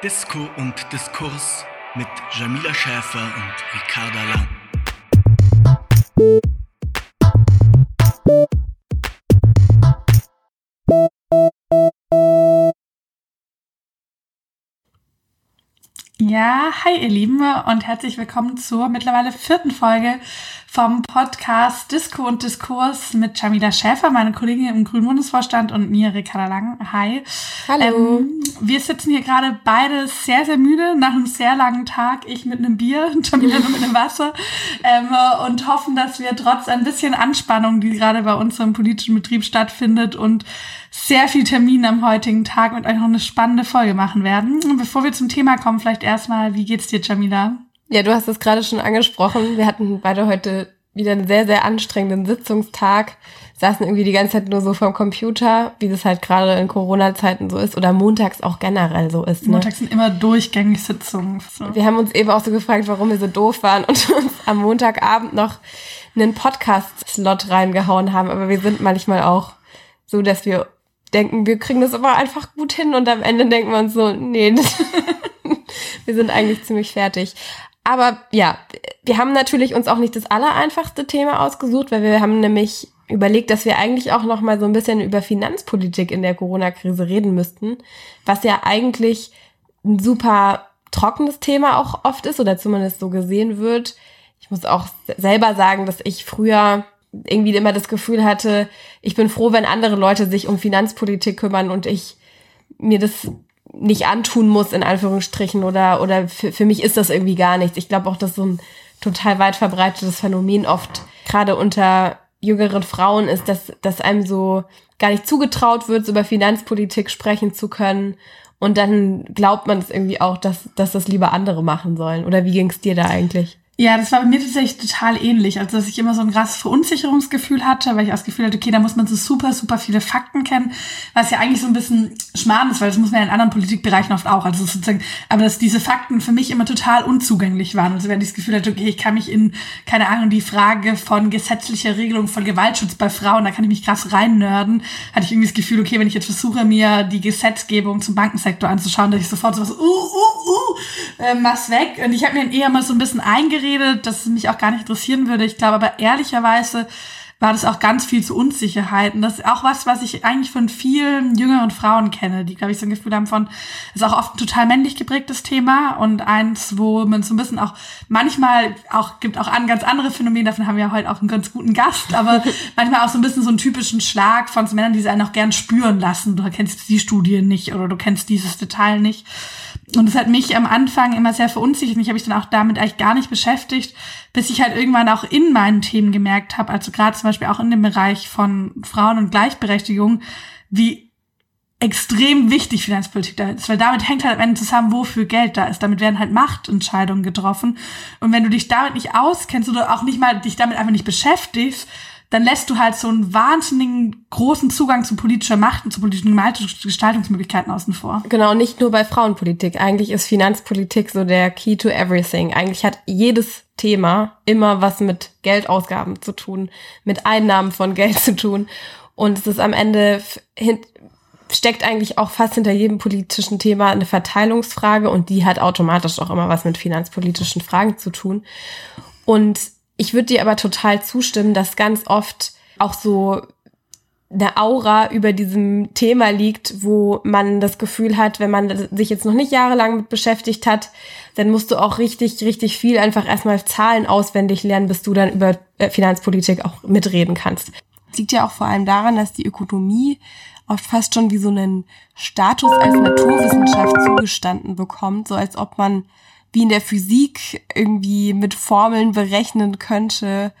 Disco und Diskurs mit Jamila Schäfer und Ricarda Lang. Ja, hi ihr Lieben und herzlich willkommen zur mittlerweile vierten Folge vom Podcast Disco und Diskurs mit Jamila Schäfer, meine Kollegin im Grünen Bundesvorstand und mir, Ricarda Lang. Hi. Hallo. Ähm, wir sitzen hier gerade beide sehr, sehr müde nach einem sehr langen Tag. Ich mit einem Bier, Jamila nur mit einem Wasser ähm, und hoffen, dass wir trotz ein bisschen Anspannung, die gerade bei uns im politischen Betrieb stattfindet und sehr viel Termin am heutigen Tag mit euch noch eine spannende Folge machen werden. Und bevor wir zum Thema kommen, vielleicht erstmal, wie geht's dir, Jamila? Ja, du hast es gerade schon angesprochen. Wir hatten beide heute wieder einen sehr, sehr anstrengenden Sitzungstag. Saßen irgendwie die ganze Zeit nur so vorm Computer, wie das halt gerade in Corona-Zeiten so ist oder montags auch generell so ist. Ne? Montags sind immer durchgängig Sitzungen. So. Wir haben uns eben auch so gefragt, warum wir so doof waren und uns am Montagabend noch einen Podcast-Slot reingehauen haben. Aber wir sind manchmal auch so, dass wir denken, wir kriegen das aber einfach gut hin und am Ende denken wir uns so, nee, wir sind eigentlich ziemlich fertig. Aber ja, wir haben natürlich uns auch nicht das allereinfachste Thema ausgesucht, weil wir haben nämlich überlegt, dass wir eigentlich auch noch mal so ein bisschen über Finanzpolitik in der Corona-Krise reden müssten, was ja eigentlich ein super trockenes Thema auch oft ist oder zumindest so gesehen wird. Ich muss auch selber sagen, dass ich früher irgendwie immer das Gefühl hatte, ich bin froh, wenn andere Leute sich um Finanzpolitik kümmern und ich mir das nicht antun muss, in Anführungsstrichen, oder, oder für, für mich ist das irgendwie gar nichts. Ich glaube auch, dass so ein total weit verbreitetes Phänomen oft gerade unter jüngeren Frauen ist, dass, dass einem so gar nicht zugetraut wird, so über Finanzpolitik sprechen zu können. Und dann glaubt man es irgendwie auch, dass, dass das lieber andere machen sollen. Oder wie ging es dir da eigentlich? Ja, das war bei mir tatsächlich total ähnlich. Also, dass ich immer so ein krasses Verunsicherungsgefühl hatte, weil ich auch das Gefühl hatte, okay, da muss man so super, super viele Fakten kennen, was ja eigentlich so ein bisschen Schmarrn ist, weil das muss man ja in anderen Politikbereichen oft auch. Also sozusagen, aber dass diese Fakten für mich immer total unzugänglich waren. Also wenn ich das Gefühl hatte, okay, ich kann mich in, keine Ahnung, die Frage von gesetzlicher Regelung von Gewaltschutz bei Frauen, da kann ich mich krass reinnörden, hatte ich irgendwie das Gefühl, okay, wenn ich jetzt versuche, mir die Gesetzgebung zum Bankensektor anzuschauen, dass ich sofort so was, uh, uh, uh, äh, mach's weg. Und ich habe mir eher mal so ein bisschen eingeredet, geredet, dass es mich auch gar nicht interessieren würde. Ich glaube aber ehrlicherweise war das auch ganz viel zu Unsicherheiten. Das ist auch was, was ich eigentlich von vielen jüngeren Frauen kenne, die, glaube ich, so ein Gefühl haben von, ist auch oft ein total männlich geprägtes Thema und eins, wo man so ein bisschen auch manchmal auch, gibt auch an ganz andere Phänomene, davon haben wir ja heute auch einen ganz guten Gast, aber manchmal auch so ein bisschen so einen typischen Schlag von so Männern, die sie einen auch gern spüren lassen. Du kennst die Studie nicht oder du kennst dieses Detail nicht. Und das hat mich am Anfang immer sehr verunsichert. Mich habe ich dann auch damit eigentlich gar nicht beschäftigt, bis ich halt irgendwann auch in meinen Themen gemerkt habe, also gerade zum Beispiel auch in dem Bereich von Frauen und Gleichberechtigung, wie extrem wichtig Finanzpolitik da ist, weil damit hängt halt am Ende zusammen, wofür Geld da ist. Damit werden halt Machtentscheidungen getroffen. Und wenn du dich damit nicht auskennst oder auch nicht mal dich damit einfach nicht beschäftigst, dann lässt du halt so einen wahnsinnigen großen Zugang zu politischer Macht und zu politischen Gestaltungsmöglichkeiten außen vor. Genau, nicht nur bei Frauenpolitik. Eigentlich ist Finanzpolitik so der Key to everything. Eigentlich hat jedes Thema immer was mit Geldausgaben zu tun, mit Einnahmen von Geld zu tun. Und es ist am Ende steckt eigentlich auch fast hinter jedem politischen Thema eine Verteilungsfrage und die hat automatisch auch immer was mit finanzpolitischen Fragen zu tun. Und ich würde dir aber total zustimmen, dass ganz oft auch so eine Aura über diesem Thema liegt, wo man das Gefühl hat, wenn man sich jetzt noch nicht jahrelang mit beschäftigt hat, dann musst du auch richtig, richtig viel einfach erstmal Zahlen auswendig lernen, bis du dann über äh, Finanzpolitik auch mitreden kannst. Das liegt ja auch vor allem daran, dass die Ökonomie oft fast schon wie so einen Status als Naturwissenschaft zugestanden bekommt, so als ob man wie in der Physik irgendwie mit Formeln berechnen könnte,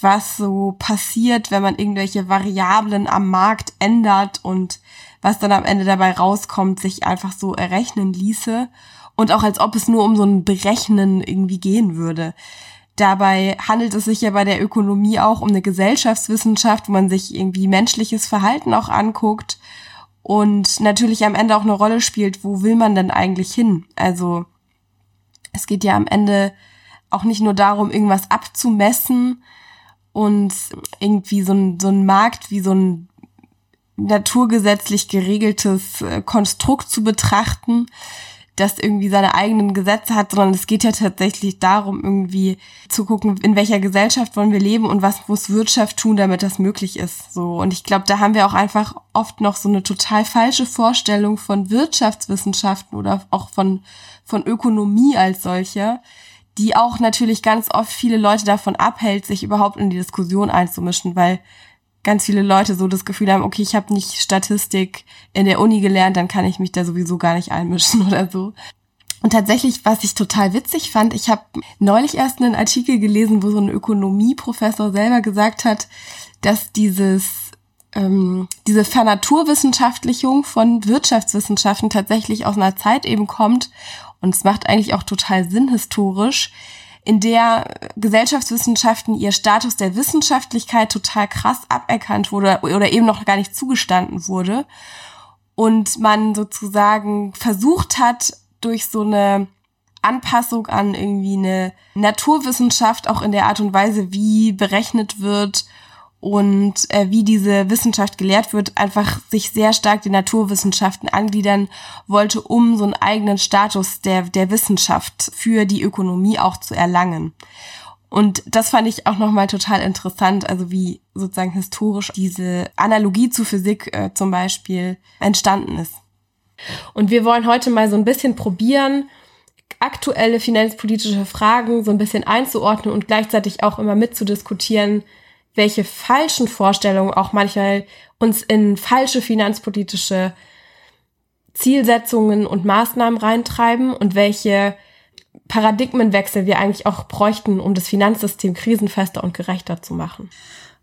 was so passiert, wenn man irgendwelche Variablen am Markt ändert und was dann am Ende dabei rauskommt, sich einfach so errechnen ließe. Und auch als ob es nur um so ein Berechnen irgendwie gehen würde. Dabei handelt es sich ja bei der Ökonomie auch um eine Gesellschaftswissenschaft, wo man sich irgendwie menschliches Verhalten auch anguckt und natürlich am Ende auch eine Rolle spielt, wo will man denn eigentlich hin? Also es geht ja am Ende auch nicht nur darum, irgendwas abzumessen und irgendwie so ein, so ein Markt wie so ein naturgesetzlich geregeltes äh, Konstrukt zu betrachten, das irgendwie seine eigenen Gesetze hat, sondern es geht ja tatsächlich darum, irgendwie zu gucken, in welcher Gesellschaft wollen wir leben und was muss Wirtschaft tun, damit das möglich ist. So. Und ich glaube, da haben wir auch einfach oft noch so eine total falsche Vorstellung von Wirtschaftswissenschaften oder auch von, von Ökonomie als solche, die auch natürlich ganz oft viele Leute davon abhält, sich überhaupt in die Diskussion einzumischen, weil ganz viele Leute so das Gefühl haben, okay, ich habe nicht Statistik in der Uni gelernt, dann kann ich mich da sowieso gar nicht einmischen oder so. Und tatsächlich, was ich total witzig fand, ich habe neulich erst einen Artikel gelesen, wo so ein Ökonomieprofessor selber gesagt hat, dass dieses ähm, diese Vernaturwissenschaftlichung von Wirtschaftswissenschaften tatsächlich aus einer Zeit eben kommt und es macht eigentlich auch total Sinn historisch, in der Gesellschaftswissenschaften ihr Status der Wissenschaftlichkeit total krass aberkannt wurde oder eben noch gar nicht zugestanden wurde. Und man sozusagen versucht hat, durch so eine Anpassung an irgendwie eine Naturwissenschaft, auch in der Art und Weise, wie berechnet wird und äh, wie diese Wissenschaft gelehrt wird, einfach sich sehr stark den Naturwissenschaften angliedern wollte, um so einen eigenen Status der, der Wissenschaft für die Ökonomie auch zu erlangen. Und das fand ich auch nochmal total interessant, also wie sozusagen historisch diese Analogie zu Physik äh, zum Beispiel entstanden ist. Und wir wollen heute mal so ein bisschen probieren, aktuelle finanzpolitische Fragen so ein bisschen einzuordnen und gleichzeitig auch immer mitzudiskutieren, welche falschen Vorstellungen auch manchmal uns in falsche finanzpolitische Zielsetzungen und Maßnahmen reintreiben und welche Paradigmenwechsel wir eigentlich auch bräuchten, um das Finanzsystem krisenfester und gerechter zu machen.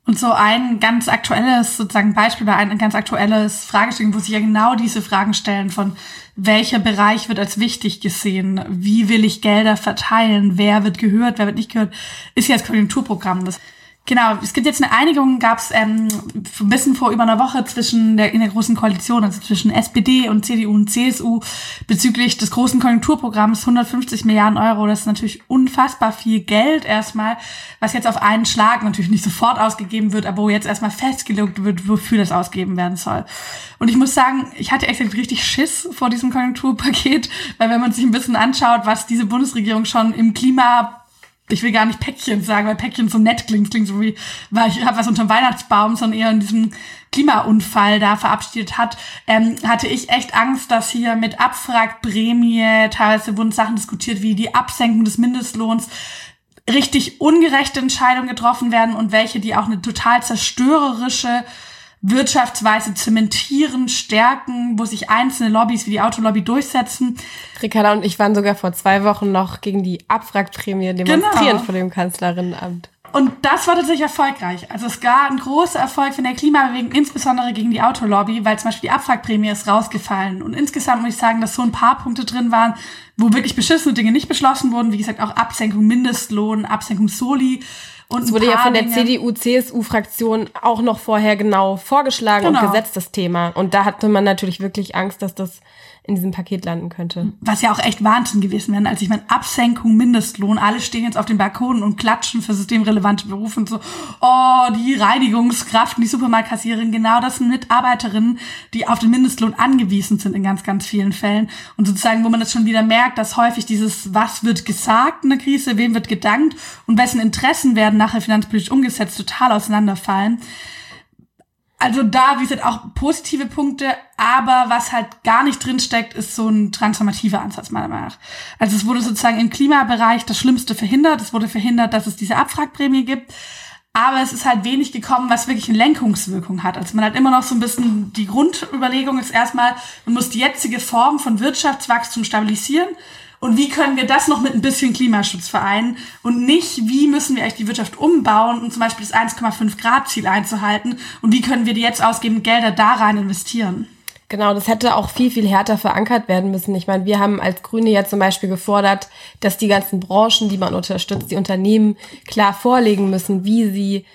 Und so ein ganz aktuelles sozusagen Beispiel oder ein ganz aktuelles Fragestellung, wo sich ja genau diese Fragen stellen von welcher Bereich wird als wichtig gesehen, wie will ich Gelder verteilen, wer wird gehört, wer wird nicht gehört, ist ja das Konjunkturprogramm. Das Genau, es gibt jetzt eine Einigung, gab es ähm, ein bisschen vor über einer Woche zwischen der in der großen Koalition, also zwischen SPD und CDU und CSU bezüglich des großen Konjunkturprogramms 150 Milliarden Euro. Das ist natürlich unfassbar viel Geld erstmal, was jetzt auf einen Schlag natürlich nicht sofort ausgegeben wird, aber wo jetzt erstmal festgelegt wird, wofür das ausgegeben werden soll. Und ich muss sagen, ich hatte echt richtig Schiss vor diesem Konjunkturpaket, weil wenn man sich ein bisschen anschaut, was diese Bundesregierung schon im Klima ich will gar nicht Päckchen sagen, weil Päckchen so nett klingt, klingt so wie, weil ich habe was unterm Weihnachtsbaum, sondern eher in diesem Klimaunfall da verabschiedet hat, ähm, hatte ich echt Angst, dass hier mit Abfragprämie, teilweise wurden Sachen diskutiert wie die Absenkung des Mindestlohns, richtig ungerechte Entscheidungen getroffen werden und welche, die auch eine total zerstörerische Wirtschaftsweise zementieren, stärken, wo sich einzelne Lobbys wie die Autolobby durchsetzen. Ricarda und ich waren sogar vor zwei Wochen noch gegen die Abwrackprämie demonstrieren genau. vor dem Kanzlerinnenamt. Und das war tatsächlich erfolgreich. Also es gab einen großen Erfolg von der Klimabewegung, insbesondere gegen die Autolobby, weil zum Beispiel die Abwrackprämie ist rausgefallen. Und insgesamt muss ich sagen, dass so ein paar Punkte drin waren, wo wirklich beschissene Dinge nicht beschlossen wurden. Wie gesagt, auch Absenkung Mindestlohn, Absenkung Soli. Und es wurde ja von der CDU-CSU-Fraktion auch noch vorher genau vorgeschlagen genau. und gesetzt, das Thema. Und da hatte man natürlich wirklich Angst, dass das in diesem Paket landen könnte. Was ja auch echt Wahnsinn gewesen wäre, als ich meine Absenkung, Mindestlohn, alle stehen jetzt auf den Balkonen und klatschen für systemrelevante Berufe und so, oh, die Reinigungskraft, die Supermarktkassiererin, genau das sind Mitarbeiterinnen, die auf den Mindestlohn angewiesen sind in ganz, ganz vielen Fällen. Und sozusagen, wo man das schon wieder merkt, dass häufig dieses, was wird gesagt in der Krise, wem wird gedankt und wessen Interessen werden nachher finanzpolitisch umgesetzt, total auseinanderfallen also da, wie gesagt, auch positive Punkte, aber was halt gar nicht drinsteckt, ist so ein transformativer Ansatz meiner Meinung nach. Also es wurde sozusagen im Klimabereich das Schlimmste verhindert. Es wurde verhindert, dass es diese Abfragprämie gibt. Aber es ist halt wenig gekommen, was wirklich eine Lenkungswirkung hat. Also man hat immer noch so ein bisschen, die Grundüberlegung ist erstmal, man muss die jetzige Form von Wirtschaftswachstum stabilisieren und wie können wir das noch mit ein bisschen Klimaschutz vereinen und nicht, wie müssen wir eigentlich die Wirtschaft umbauen, um zum Beispiel das 1,5 Grad Ziel einzuhalten und wie können wir die jetzt ausgebenden Gelder da rein investieren. Genau, das hätte auch viel, viel härter verankert werden müssen. Ich meine, wir haben als Grüne ja zum Beispiel gefordert, dass die ganzen Branchen, die man unterstützt, die Unternehmen klar vorlegen müssen, wie sie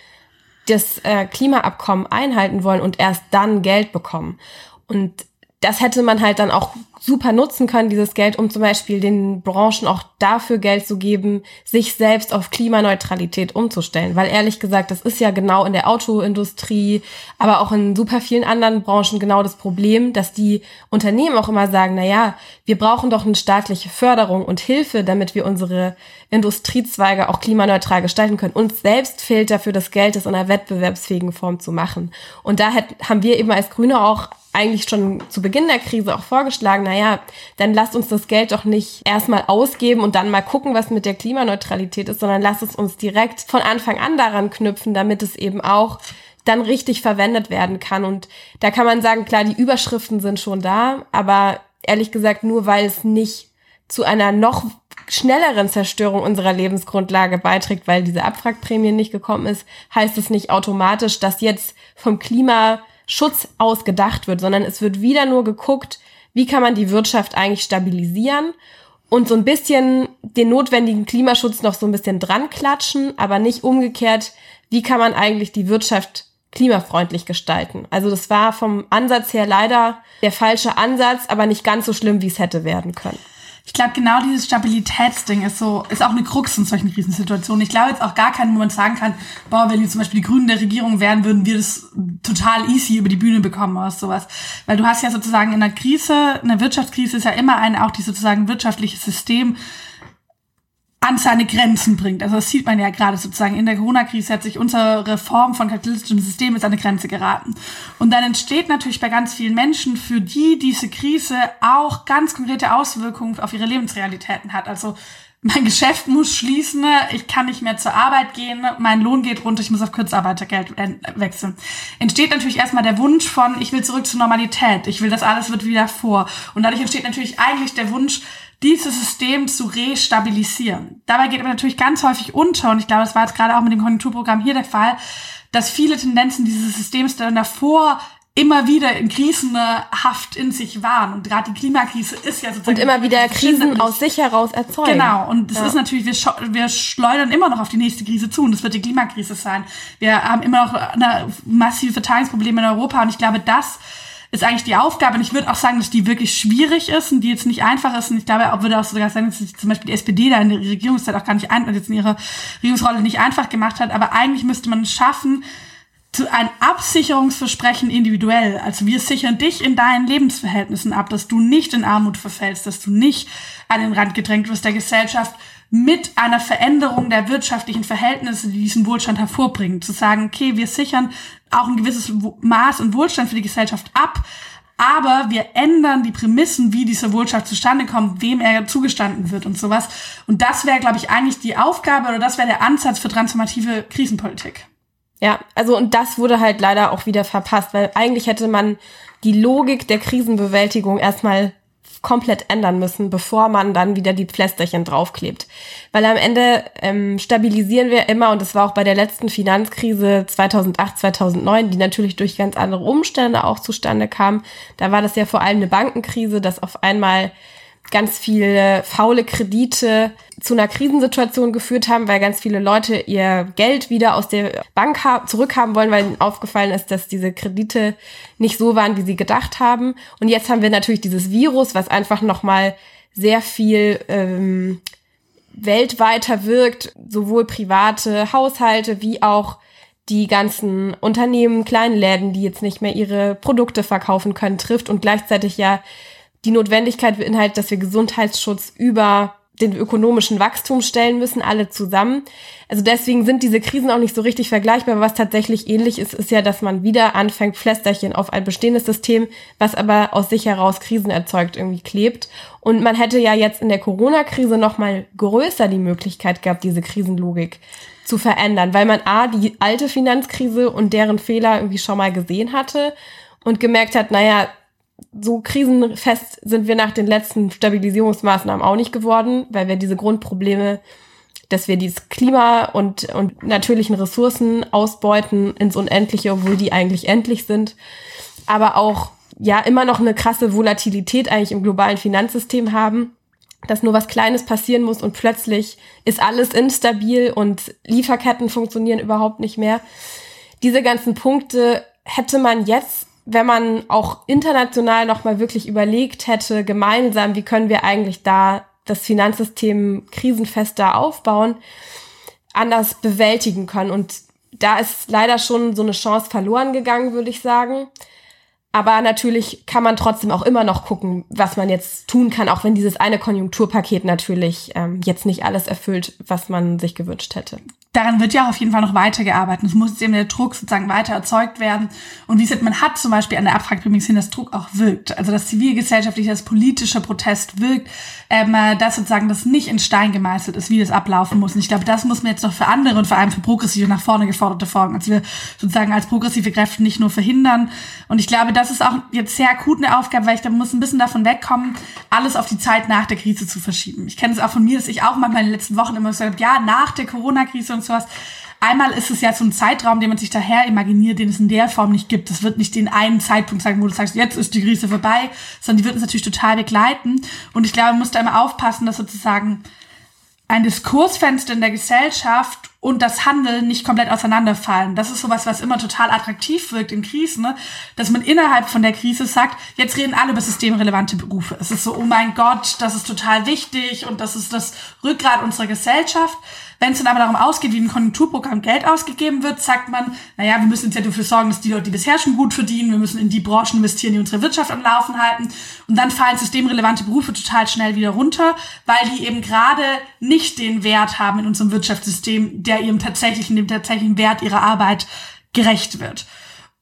das äh, Klimaabkommen einhalten wollen und erst dann Geld bekommen. Und das hätte man halt dann auch super nutzen können, dieses Geld, um zum Beispiel den Branchen auch dafür Geld zu geben, sich selbst auf Klimaneutralität umzustellen. Weil ehrlich gesagt, das ist ja genau in der Autoindustrie, aber auch in super vielen anderen Branchen genau das Problem, dass die Unternehmen auch immer sagen, na ja, wir brauchen doch eine staatliche Förderung und Hilfe, damit wir unsere Industriezweige auch klimaneutral gestalten können. Uns selbst fehlt dafür das Geld, das in einer wettbewerbsfähigen Form zu machen. Und da haben wir eben als Grüne auch eigentlich schon zu Beginn der Krise auch vorgeschlagen, naja, dann lasst uns das Geld doch nicht erstmal ausgeben und dann mal gucken, was mit der Klimaneutralität ist, sondern lasst es uns direkt von Anfang an daran knüpfen, damit es eben auch dann richtig verwendet werden kann. Und da kann man sagen, klar, die Überschriften sind schon da, aber ehrlich gesagt, nur weil es nicht zu einer noch schnelleren Zerstörung unserer Lebensgrundlage beiträgt, weil diese Abwrackprämie nicht gekommen ist, heißt es nicht automatisch, dass jetzt vom Klima Schutz ausgedacht wird, sondern es wird wieder nur geguckt, wie kann man die Wirtschaft eigentlich stabilisieren und so ein bisschen den notwendigen Klimaschutz noch so ein bisschen dran klatschen, aber nicht umgekehrt, wie kann man eigentlich die Wirtschaft klimafreundlich gestalten. Also das war vom Ansatz her leider der falsche Ansatz, aber nicht ganz so schlimm, wie es hätte werden können. Ich glaube, genau dieses Stabilitätsding ist so, ist auch eine Krux in solchen Krisensituationen. Ich glaube jetzt auch gar keinen Moment sagen kann, boah, wenn jetzt zum Beispiel die Grünen der Regierung wären, würden wir das total easy über die Bühne bekommen oder sowas. Weil du hast ja sozusagen in einer Krise, in einer Wirtschaftskrise ist ja immer ein, auch die sozusagen wirtschaftliche System, an seine Grenzen bringt. Also das sieht man ja gerade sozusagen in der Corona-Krise hat sich unsere Form von kapitalistischem System an eine Grenze geraten. Und dann entsteht natürlich bei ganz vielen Menschen, für die diese Krise auch ganz konkrete Auswirkungen auf ihre Lebensrealitäten hat. Also mein Geschäft muss schließen, ich kann nicht mehr zur Arbeit gehen, mein Lohn geht runter, ich muss auf Kurzarbeitergeld wechseln. Entsteht natürlich erstmal der Wunsch von, ich will zurück zur Normalität, ich will, das alles wird wieder vor. Und dadurch entsteht natürlich eigentlich der Wunsch, dieses System zu restabilisieren. Dabei geht aber natürlich ganz häufig unter, und ich glaube, das war jetzt gerade auch mit dem Konjunkturprogramm hier der Fall, dass viele Tendenzen dieses Systems dann davor immer wieder in krisenhaft in sich waren. Und gerade die Klimakrise ist ja sozusagen... Und immer wieder Krisen aus sich heraus erzeugen. Genau. Und es ja. ist natürlich, wir, wir schleudern immer noch auf die nächste Krise zu. Und das wird die Klimakrise sein. Wir haben immer noch eine massive Verteilungsprobleme in Europa. Und ich glaube, das ist eigentlich die Aufgabe. Und ich würde auch sagen, dass die wirklich schwierig ist und die jetzt nicht einfach ist. Und ich glaube, auch würde auch sogar sagen, dass sich zum Beispiel die SPD da in der Regierungszeit auch gar nicht ein, jetzt in ihrer Regierungsrolle nicht einfach gemacht hat. Aber eigentlich müsste man es schaffen, zu ein Absicherungsversprechen individuell. Also wir sichern dich in deinen Lebensverhältnissen ab, dass du nicht in Armut verfällst, dass du nicht an den Rand gedrängt wirst der Gesellschaft mit einer Veränderung der wirtschaftlichen Verhältnisse, die diesen Wohlstand hervorbringen. Zu sagen, okay, wir sichern auch ein gewisses Maß und Wohlstand für die Gesellschaft ab, aber wir ändern die Prämissen, wie dieser Wohlstand zustande kommt, wem er zugestanden wird und sowas. Und das wäre, glaube ich, eigentlich die Aufgabe oder das wäre der Ansatz für transformative Krisenpolitik. Ja, also und das wurde halt leider auch wieder verpasst, weil eigentlich hätte man die Logik der Krisenbewältigung erstmal komplett ändern müssen, bevor man dann wieder die Pflästerchen draufklebt. Weil am Ende ähm, stabilisieren wir immer, und das war auch bei der letzten Finanzkrise 2008, 2009, die natürlich durch ganz andere Umstände auch zustande kam. Da war das ja vor allem eine Bankenkrise, dass auf einmal ganz viele faule Kredite zu einer Krisensituation geführt haben, weil ganz viele Leute ihr Geld wieder aus der Bank zurückhaben wollen, weil ihnen aufgefallen ist, dass diese Kredite nicht so waren, wie sie gedacht haben. Und jetzt haben wir natürlich dieses Virus, was einfach nochmal sehr viel ähm, weltweiter wirkt, sowohl private Haushalte wie auch die ganzen Unternehmen, kleinen Läden, die jetzt nicht mehr ihre Produkte verkaufen können, trifft und gleichzeitig ja die Notwendigkeit beinhaltet, dass wir Gesundheitsschutz über den ökonomischen Wachstum stellen müssen, alle zusammen. Also deswegen sind diese Krisen auch nicht so richtig vergleichbar. Was tatsächlich ähnlich ist, ist ja, dass man wieder anfängt, Pflästerchen auf ein bestehendes System, was aber aus sich heraus Krisen erzeugt, irgendwie klebt. Und man hätte ja jetzt in der Corona-Krise noch mal größer die Möglichkeit gehabt, diese Krisenlogik zu verändern, weil man A, die alte Finanzkrise und deren Fehler irgendwie schon mal gesehen hatte und gemerkt hat, naja, so krisenfest sind wir nach den letzten Stabilisierungsmaßnahmen auch nicht geworden, weil wir diese Grundprobleme, dass wir dieses Klima und, und natürlichen Ressourcen ausbeuten ins Unendliche, obwohl die eigentlich endlich sind, aber auch ja immer noch eine krasse Volatilität eigentlich im globalen Finanzsystem haben, dass nur was Kleines passieren muss und plötzlich ist alles instabil und Lieferketten funktionieren überhaupt nicht mehr. Diese ganzen Punkte hätte man jetzt wenn man auch international nochmal wirklich überlegt hätte, gemeinsam, wie können wir eigentlich da das Finanzsystem krisenfester aufbauen, anders bewältigen können. Und da ist leider schon so eine Chance verloren gegangen, würde ich sagen. Aber natürlich kann man trotzdem auch immer noch gucken, was man jetzt tun kann, auch wenn dieses eine Konjunkturpaket natürlich ähm, jetzt nicht alles erfüllt, was man sich gewünscht hätte daran wird ja auf jeden Fall noch weitergearbeitet. Es muss jetzt eben der Druck sozusagen weiter erzeugt werden. Und wie gesagt, man hat zum Beispiel an der Abwrackprämie gesehen, dass Druck auch wirkt. Also dass zivilgesellschaftlich, das politische Protest wirkt, ähm, äh, dass sozusagen das nicht in Stein gemeißelt ist, wie das ablaufen muss. Und ich glaube, das muss man jetzt noch für andere und vor allem für progressive nach vorne geforderte Folgen, als wir sozusagen als progressive Kräfte nicht nur verhindern. Und ich glaube, das ist auch jetzt sehr akut eine Aufgabe, weil ich da muss ein bisschen davon wegkommen, alles auf die Zeit nach der Krise zu verschieben. Ich kenne es auch von mir, dass ich auch manchmal in den letzten Wochen immer gesagt habe, ja, nach der Corona-Krise und sowas. Einmal ist es ja so ein Zeitraum, den man sich daher imaginiert, den es in der Form nicht gibt. Es wird nicht den einen Zeitpunkt sagen, wo du sagst, jetzt ist die Krise vorbei, sondern die wird uns natürlich total begleiten. Und ich glaube, man muss da immer aufpassen, dass sozusagen ein Diskursfenster in der Gesellschaft und das Handeln nicht komplett auseinanderfallen. Das ist sowas, was immer total attraktiv wirkt in Krisen, ne? dass man innerhalb von der Krise sagt, jetzt reden alle über systemrelevante Berufe. Es ist so, oh mein Gott, das ist total wichtig und das ist das Rückgrat unserer Gesellschaft. Wenn es dann aber darum ausgeht, wie im Konjunkturprogramm Geld ausgegeben wird, sagt man, naja, wir müssen jetzt ja dafür sorgen, dass die Leute, die bisher schon gut verdienen, wir müssen in die Branchen investieren, die unsere Wirtschaft am Laufen halten. Und dann fallen systemrelevante Berufe total schnell wieder runter, weil die eben gerade nicht den Wert haben in unserem Wirtschaftssystem, der ihrem tatsächlichen, dem tatsächlichen Wert ihrer Arbeit gerecht wird.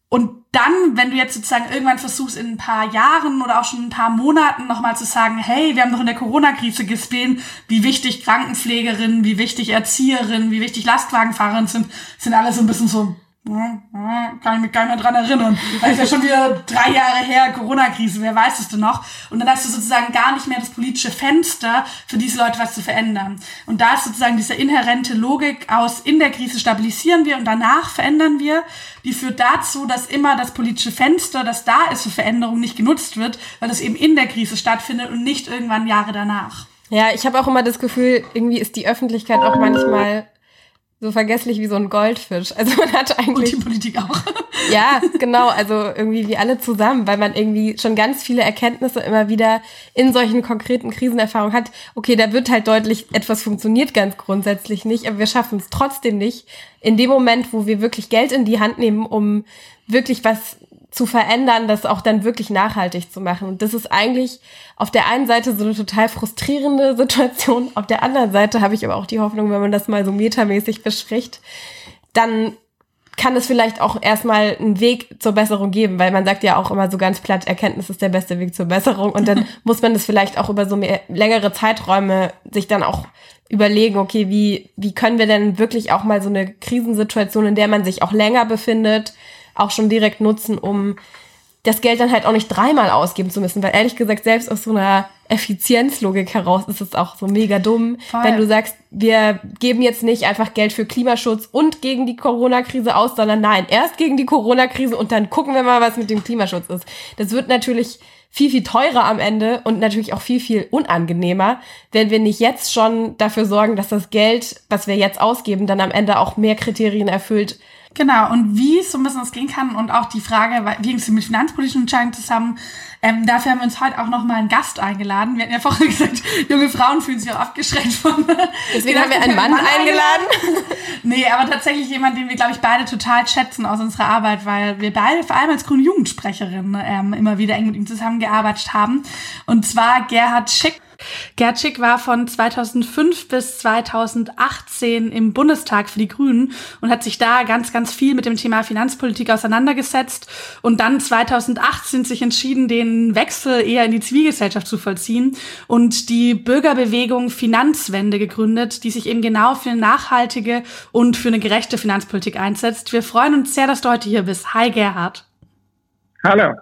Und dann, wenn du jetzt sozusagen irgendwann versuchst, in ein paar Jahren oder auch schon ein paar Monaten nochmal zu sagen, hey, wir haben doch in der Corona-Krise gesehen, wie wichtig Krankenpflegerinnen, wie wichtig Erzieherinnen, wie wichtig Lastwagenfahrerinnen sind, sind alle so ein bisschen so, kann ich mich gar nicht mehr dran erinnern. Das ist ja schon wieder drei Jahre her, Corona-Krise, wer weiß es denn noch? Und dann hast du sozusagen gar nicht mehr das politische Fenster, für diese Leute was zu verändern. Und da ist sozusagen diese inhärente Logik aus, in der Krise stabilisieren wir und danach verändern wir, die führt dazu, dass immer das politische Fenster, das da ist für Veränderung, nicht genutzt wird, weil es eben in der Krise stattfindet und nicht irgendwann Jahre danach. Ja, ich habe auch immer das Gefühl, irgendwie ist die Öffentlichkeit auch manchmal so vergesslich wie so ein Goldfisch. Also man hat eigentlich. Und die Politik auch. ja, genau. Also irgendwie wie alle zusammen, weil man irgendwie schon ganz viele Erkenntnisse immer wieder in solchen konkreten Krisenerfahrungen hat. Okay, da wird halt deutlich, etwas funktioniert ganz grundsätzlich nicht, aber wir schaffen es trotzdem nicht. In dem Moment, wo wir wirklich Geld in die Hand nehmen, um wirklich was zu verändern, das auch dann wirklich nachhaltig zu machen. Und das ist eigentlich auf der einen Seite so eine total frustrierende Situation. Auf der anderen Seite habe ich aber auch die Hoffnung, wenn man das mal so metamäßig bespricht, dann kann es vielleicht auch erstmal einen Weg zur Besserung geben, weil man sagt ja auch immer so ganz platt, Erkenntnis ist der beste Weg zur Besserung und dann muss man das vielleicht auch über so mehr, längere Zeiträume sich dann auch überlegen, okay, wie, wie können wir denn wirklich auch mal so eine Krisensituation, in der man sich auch länger befindet, auch schon direkt nutzen, um das Geld dann halt auch nicht dreimal ausgeben zu müssen. Weil ehrlich gesagt, selbst aus so einer Effizienzlogik heraus ist es auch so mega dumm, Voll. wenn du sagst, wir geben jetzt nicht einfach Geld für Klimaschutz und gegen die Corona-Krise aus, sondern nein, erst gegen die Corona-Krise und dann gucken wir mal, was mit dem Klimaschutz ist. Das wird natürlich viel, viel teurer am Ende und natürlich auch viel, viel unangenehmer, wenn wir nicht jetzt schon dafür sorgen, dass das Geld, was wir jetzt ausgeben, dann am Ende auch mehr Kriterien erfüllt, Genau, und wie es so ein bisschen das gehen kann und auch die Frage, wie hängt es mit finanzpolitischen Entscheidungen zusammen, ähm, dafür haben wir uns heute auch nochmal einen Gast eingeladen. Wir hatten ja vorher gesagt, junge Frauen fühlen sich auch abgeschreckt von. Deswegen haben wir einen Mann, Mann eingeladen. eingeladen. nee, aber tatsächlich jemand, den wir, glaube ich, beide total schätzen aus unserer Arbeit, weil wir beide vor allem als grüne Jugendsprecherin ähm, immer wieder eng mit ihm zusammengearbeitet haben. Und zwar Gerhard Schick Gerd Schick war von 2005 bis 2018 im Bundestag für die Grünen und hat sich da ganz, ganz viel mit dem Thema Finanzpolitik auseinandergesetzt und dann 2018 sich entschieden, den Wechsel eher in die Zivilgesellschaft zu vollziehen und die Bürgerbewegung Finanzwende gegründet, die sich eben genau für eine nachhaltige und für eine gerechte Finanzpolitik einsetzt. Wir freuen uns sehr, dass du heute hier bist. Hi Gerhard. Hallo.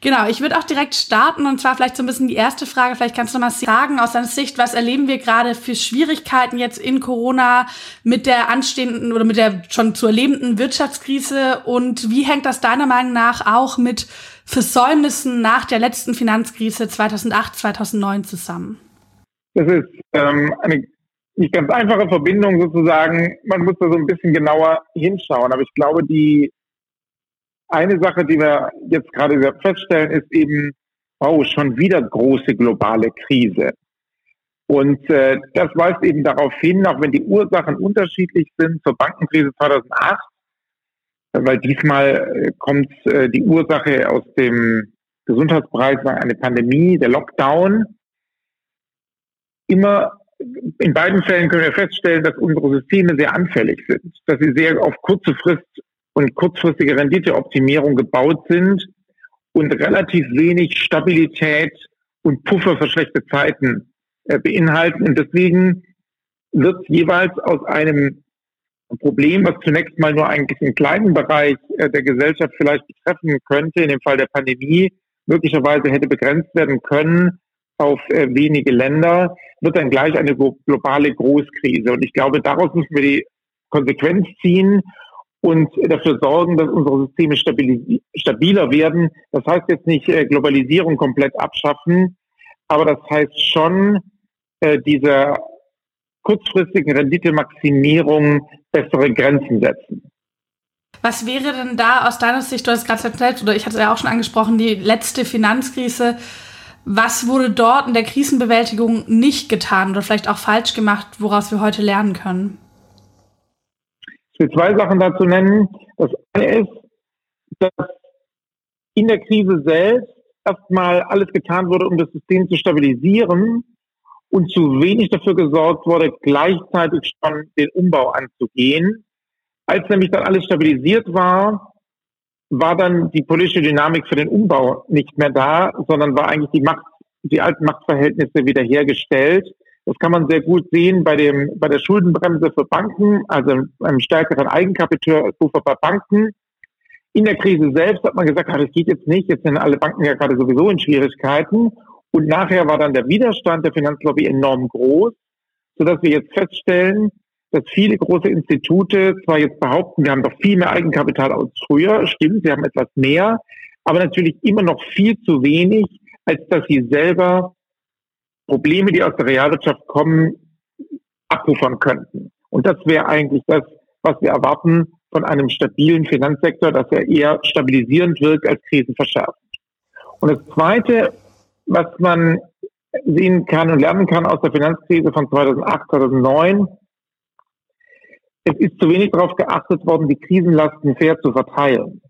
Genau, ich würde auch direkt starten und zwar vielleicht so ein bisschen die erste Frage. Vielleicht kannst du mal sagen aus deiner Sicht, was erleben wir gerade für Schwierigkeiten jetzt in Corona mit der anstehenden oder mit der schon zu erlebenden Wirtschaftskrise und wie hängt das deiner Meinung nach auch mit Versäumnissen nach der letzten Finanzkrise 2008, 2009 zusammen? Das ist ähm, eine nicht ganz einfache Verbindung sozusagen. Man muss da so ein bisschen genauer hinschauen. Aber ich glaube, die eine Sache, die wir jetzt gerade feststellen, ist eben, oh, schon wieder große globale Krise. Und äh, das weist eben darauf hin, auch wenn die Ursachen unterschiedlich sind zur Bankenkrise 2008, weil diesmal äh, kommt äh, die Ursache aus dem Gesundheitsbereich, eine Pandemie, der Lockdown. Immer in beiden Fällen können wir feststellen, dass unsere Systeme sehr anfällig sind, dass sie sehr auf kurze Frist und kurzfristige Renditeoptimierung gebaut sind und relativ wenig Stabilität und Puffer für schlechte Zeiten äh, beinhalten. Und deswegen wird jeweils aus einem Problem, was zunächst mal nur eigentlich einen kleinen Bereich äh, der Gesellschaft vielleicht betreffen könnte, in dem Fall der Pandemie, möglicherweise hätte begrenzt werden können auf äh, wenige Länder, wird dann gleich eine globale Großkrise. Und ich glaube, daraus müssen wir die Konsequenz ziehen und dafür sorgen, dass unsere Systeme stabiler werden. Das heißt jetzt nicht äh, Globalisierung komplett abschaffen, aber das heißt schon, äh, dieser kurzfristigen Renditemaximierung bessere Grenzen setzen. Was wäre denn da aus deiner Sicht, du hast gerade erzählt, oder ich hatte ja auch schon angesprochen, die letzte Finanzkrise, was wurde dort in der Krisenbewältigung nicht getan oder vielleicht auch falsch gemacht, woraus wir heute lernen können? Ich will zwei Sachen dazu nennen. Das eine ist, dass in der Krise selbst erstmal alles getan wurde, um das System zu stabilisieren und zu wenig dafür gesorgt wurde, gleichzeitig schon den Umbau anzugehen. Als nämlich dann alles stabilisiert war, war dann die politische Dynamik für den Umbau nicht mehr da, sondern war eigentlich die Macht, die alten Machtverhältnisse wiederhergestellt. Das kann man sehr gut sehen bei dem, bei der Schuldenbremse für Banken, also einem stärkeren Eigenkapitalpuffer bei Banken. In der Krise selbst hat man gesagt, ah, das geht jetzt nicht, jetzt sind alle Banken ja gerade sowieso in Schwierigkeiten. Und nachher war dann der Widerstand der Finanzlobby enorm groß, sodass wir jetzt feststellen, dass viele große Institute zwar jetzt behaupten, wir haben doch viel mehr Eigenkapital als früher, stimmt, sie haben etwas mehr, aber natürlich immer noch viel zu wenig, als dass sie selber Probleme, die aus der Realwirtschaft kommen, abpuffern könnten. Und das wäre eigentlich das, was wir erwarten von einem stabilen Finanzsektor, dass er eher stabilisierend wirkt als krisenverschärfend. Und das Zweite, was man sehen kann und lernen kann aus der Finanzkrise von 2008, 2009. Es ist zu wenig darauf geachtet worden, die Krisenlasten fair zu verteilen.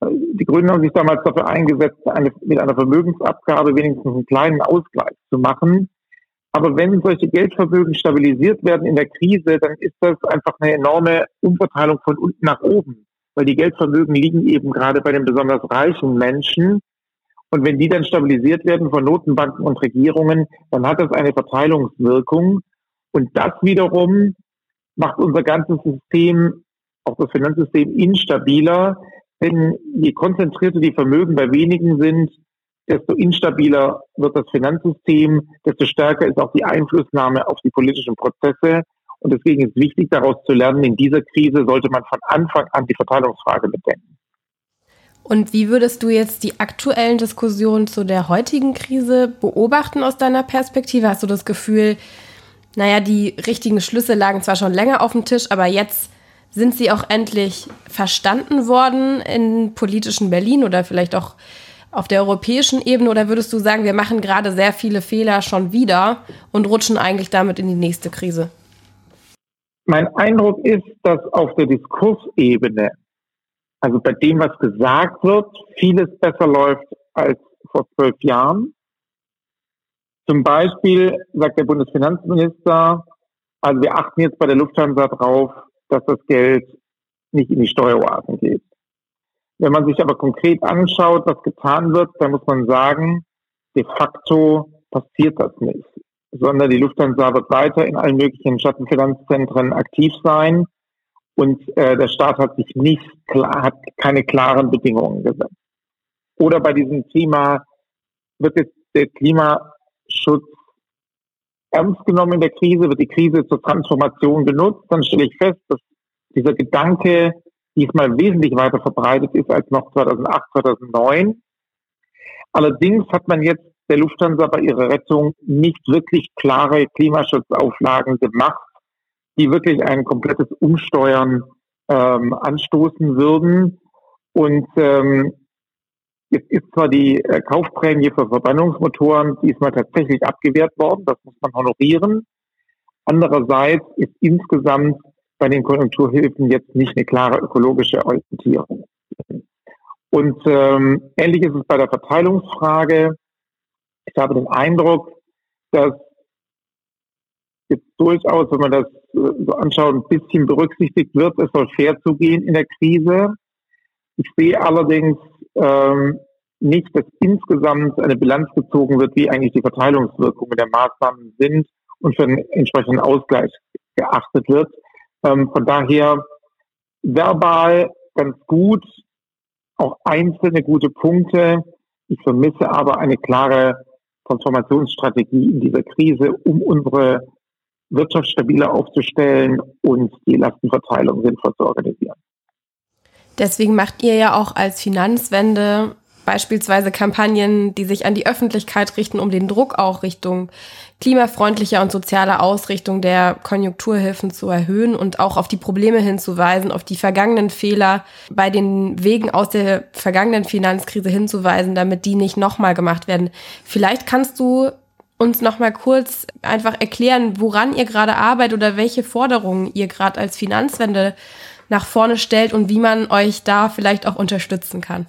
Die Grünen haben sich damals dafür eingesetzt, eine, mit einer Vermögensabgabe wenigstens einen kleinen Ausgleich zu machen. Aber wenn solche Geldvermögen stabilisiert werden in der Krise, dann ist das einfach eine enorme Umverteilung von unten nach oben, weil die Geldvermögen liegen eben gerade bei den besonders reichen Menschen und wenn die dann stabilisiert werden von Notenbanken und Regierungen, dann hat das eine Verteilungswirkung. Und das wiederum macht unser ganzes System, auch das Finanzsystem, instabiler. Denn je konzentrierter die Vermögen bei wenigen sind, desto instabiler wird das Finanzsystem, desto stärker ist auch die Einflussnahme auf die politischen Prozesse. Und deswegen ist wichtig, daraus zu lernen, in dieser Krise sollte man von Anfang an die Verteilungsfrage bedenken. Und wie würdest du jetzt die aktuellen Diskussionen zu der heutigen Krise beobachten aus deiner Perspektive? Hast du das Gefühl, naja, die richtigen Schlüsse lagen zwar schon länger auf dem Tisch, aber jetzt sind sie auch endlich verstanden worden in politischen Berlin oder vielleicht auch auf der europäischen Ebene? Oder würdest du sagen, wir machen gerade sehr viele Fehler schon wieder und rutschen eigentlich damit in die nächste Krise? Mein Eindruck ist, dass auf der Diskursebene also bei dem, was gesagt wird, vieles besser läuft als vor zwölf Jahren. Zum Beispiel sagt der Bundesfinanzminister, also wir achten jetzt bei der Lufthansa drauf, dass das Geld nicht in die Steueroasen geht. Wenn man sich aber konkret anschaut, was getan wird, dann muss man sagen, de facto passiert das nicht, sondern die Lufthansa wird weiter in allen möglichen Schattenfinanzzentren aktiv sein und äh, der Staat hat sich nicht klar, hat keine klaren Bedingungen gesetzt. Oder bei diesem Thema wird jetzt der Klimaschutz ernst genommen in der Krise, wird die Krise zur Transformation genutzt, dann stelle ich fest, dass dieser Gedanke diesmal wesentlich weiter verbreitet ist als noch 2008, 2009. Allerdings hat man jetzt der Lufthansa bei ihrer Rettung nicht wirklich klare Klimaschutzauflagen gemacht die wirklich ein komplettes Umsteuern ähm, anstoßen würden. Und ähm, jetzt ist zwar die äh, Kaufprämie für Verbrennungsmotoren diesmal tatsächlich abgewehrt worden, das muss man honorieren. Andererseits ist insgesamt bei den Konjunkturhilfen jetzt nicht eine klare ökologische Orientierung. Und ähm, ähnlich ist es bei der Verteilungsfrage. Ich habe den Eindruck, dass jetzt durchaus, wenn man das äh, so anschaut, ein bisschen berücksichtigt wird, es soll fair zugehen in der Krise. Ich sehe allerdings ähm, nicht, dass insgesamt eine Bilanz gezogen wird, wie eigentlich die Verteilungswirkungen der Maßnahmen sind und für einen entsprechenden Ausgleich geachtet wird. Ähm, von daher verbal ganz gut, auch einzelne gute Punkte. Ich vermisse aber eine klare Transformationsstrategie in dieser Krise, um unsere Wirtschaft stabiler aufzustellen und die Lastenverteilung sinnvoll zu organisieren. Deswegen macht ihr ja auch als Finanzwende beispielsweise Kampagnen, die sich an die Öffentlichkeit richten, um den Druck auch Richtung klimafreundlicher und sozialer Ausrichtung der Konjunkturhilfen zu erhöhen und auch auf die Probleme hinzuweisen, auf die vergangenen Fehler bei den Wegen aus der vergangenen Finanzkrise hinzuweisen, damit die nicht nochmal gemacht werden. Vielleicht kannst du uns nochmal kurz einfach erklären, woran ihr gerade arbeitet oder welche Forderungen ihr gerade als Finanzwende nach vorne stellt und wie man euch da vielleicht auch unterstützen kann.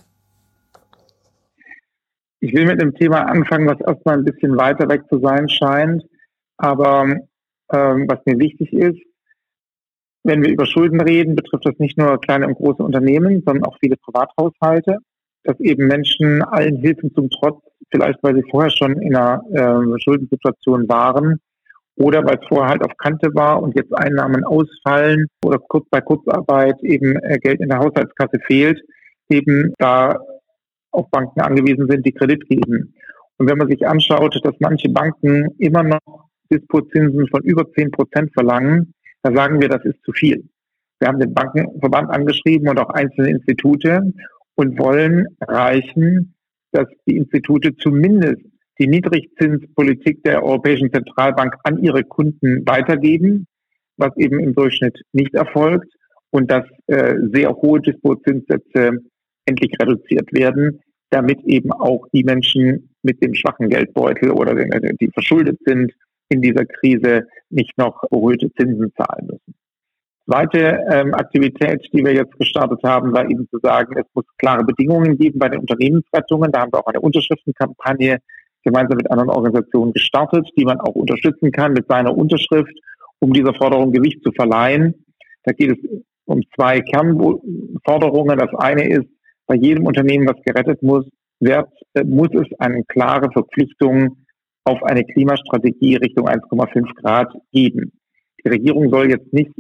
Ich will mit einem Thema anfangen, was erstmal ein bisschen weiter weg zu sein scheint, aber ähm, was mir wichtig ist, wenn wir über Schulden reden, betrifft das nicht nur kleine und große Unternehmen, sondern auch viele Privathaushalte, dass eben Menschen allen Hilfen zum Trotz, vielleicht weil sie vorher schon in einer äh, Schuldensituation waren oder weil es vorher halt auf Kante war und jetzt Einnahmen ausfallen oder kurz bei Kurzarbeit eben äh, Geld in der Haushaltskasse fehlt, eben da auf Banken angewiesen sind, die Kredit geben. Und wenn man sich anschaut, dass manche Banken immer noch Dispozinsen von über 10 Prozent verlangen, da sagen wir, das ist zu viel. Wir haben den Bankenverband angeschrieben und auch einzelne Institute und wollen erreichen, dass die Institute zumindest die Niedrigzinspolitik der Europäischen Zentralbank an ihre Kunden weitergeben, was eben im Durchschnitt nicht erfolgt und dass äh, sehr hohe Dispozinssätze endlich reduziert werden, damit eben auch die Menschen mit dem schwachen Geldbeutel oder die verschuldet sind in dieser Krise nicht noch erhöhte Zinsen zahlen müssen. Zweite ähm, Aktivität, die wir jetzt gestartet haben, war eben zu sagen, es muss klare Bedingungen geben bei den Unternehmensrettungen. Da haben wir auch eine Unterschriftenkampagne gemeinsam mit anderen Organisationen gestartet, die man auch unterstützen kann mit seiner Unterschrift, um dieser Forderung Gewicht zu verleihen. Da geht es um zwei Kernforderungen. Das eine ist, bei jedem Unternehmen, was gerettet muss, wird, äh, muss es eine klare Verpflichtung auf eine Klimastrategie Richtung 1,5 Grad geben. Die Regierung soll jetzt nicht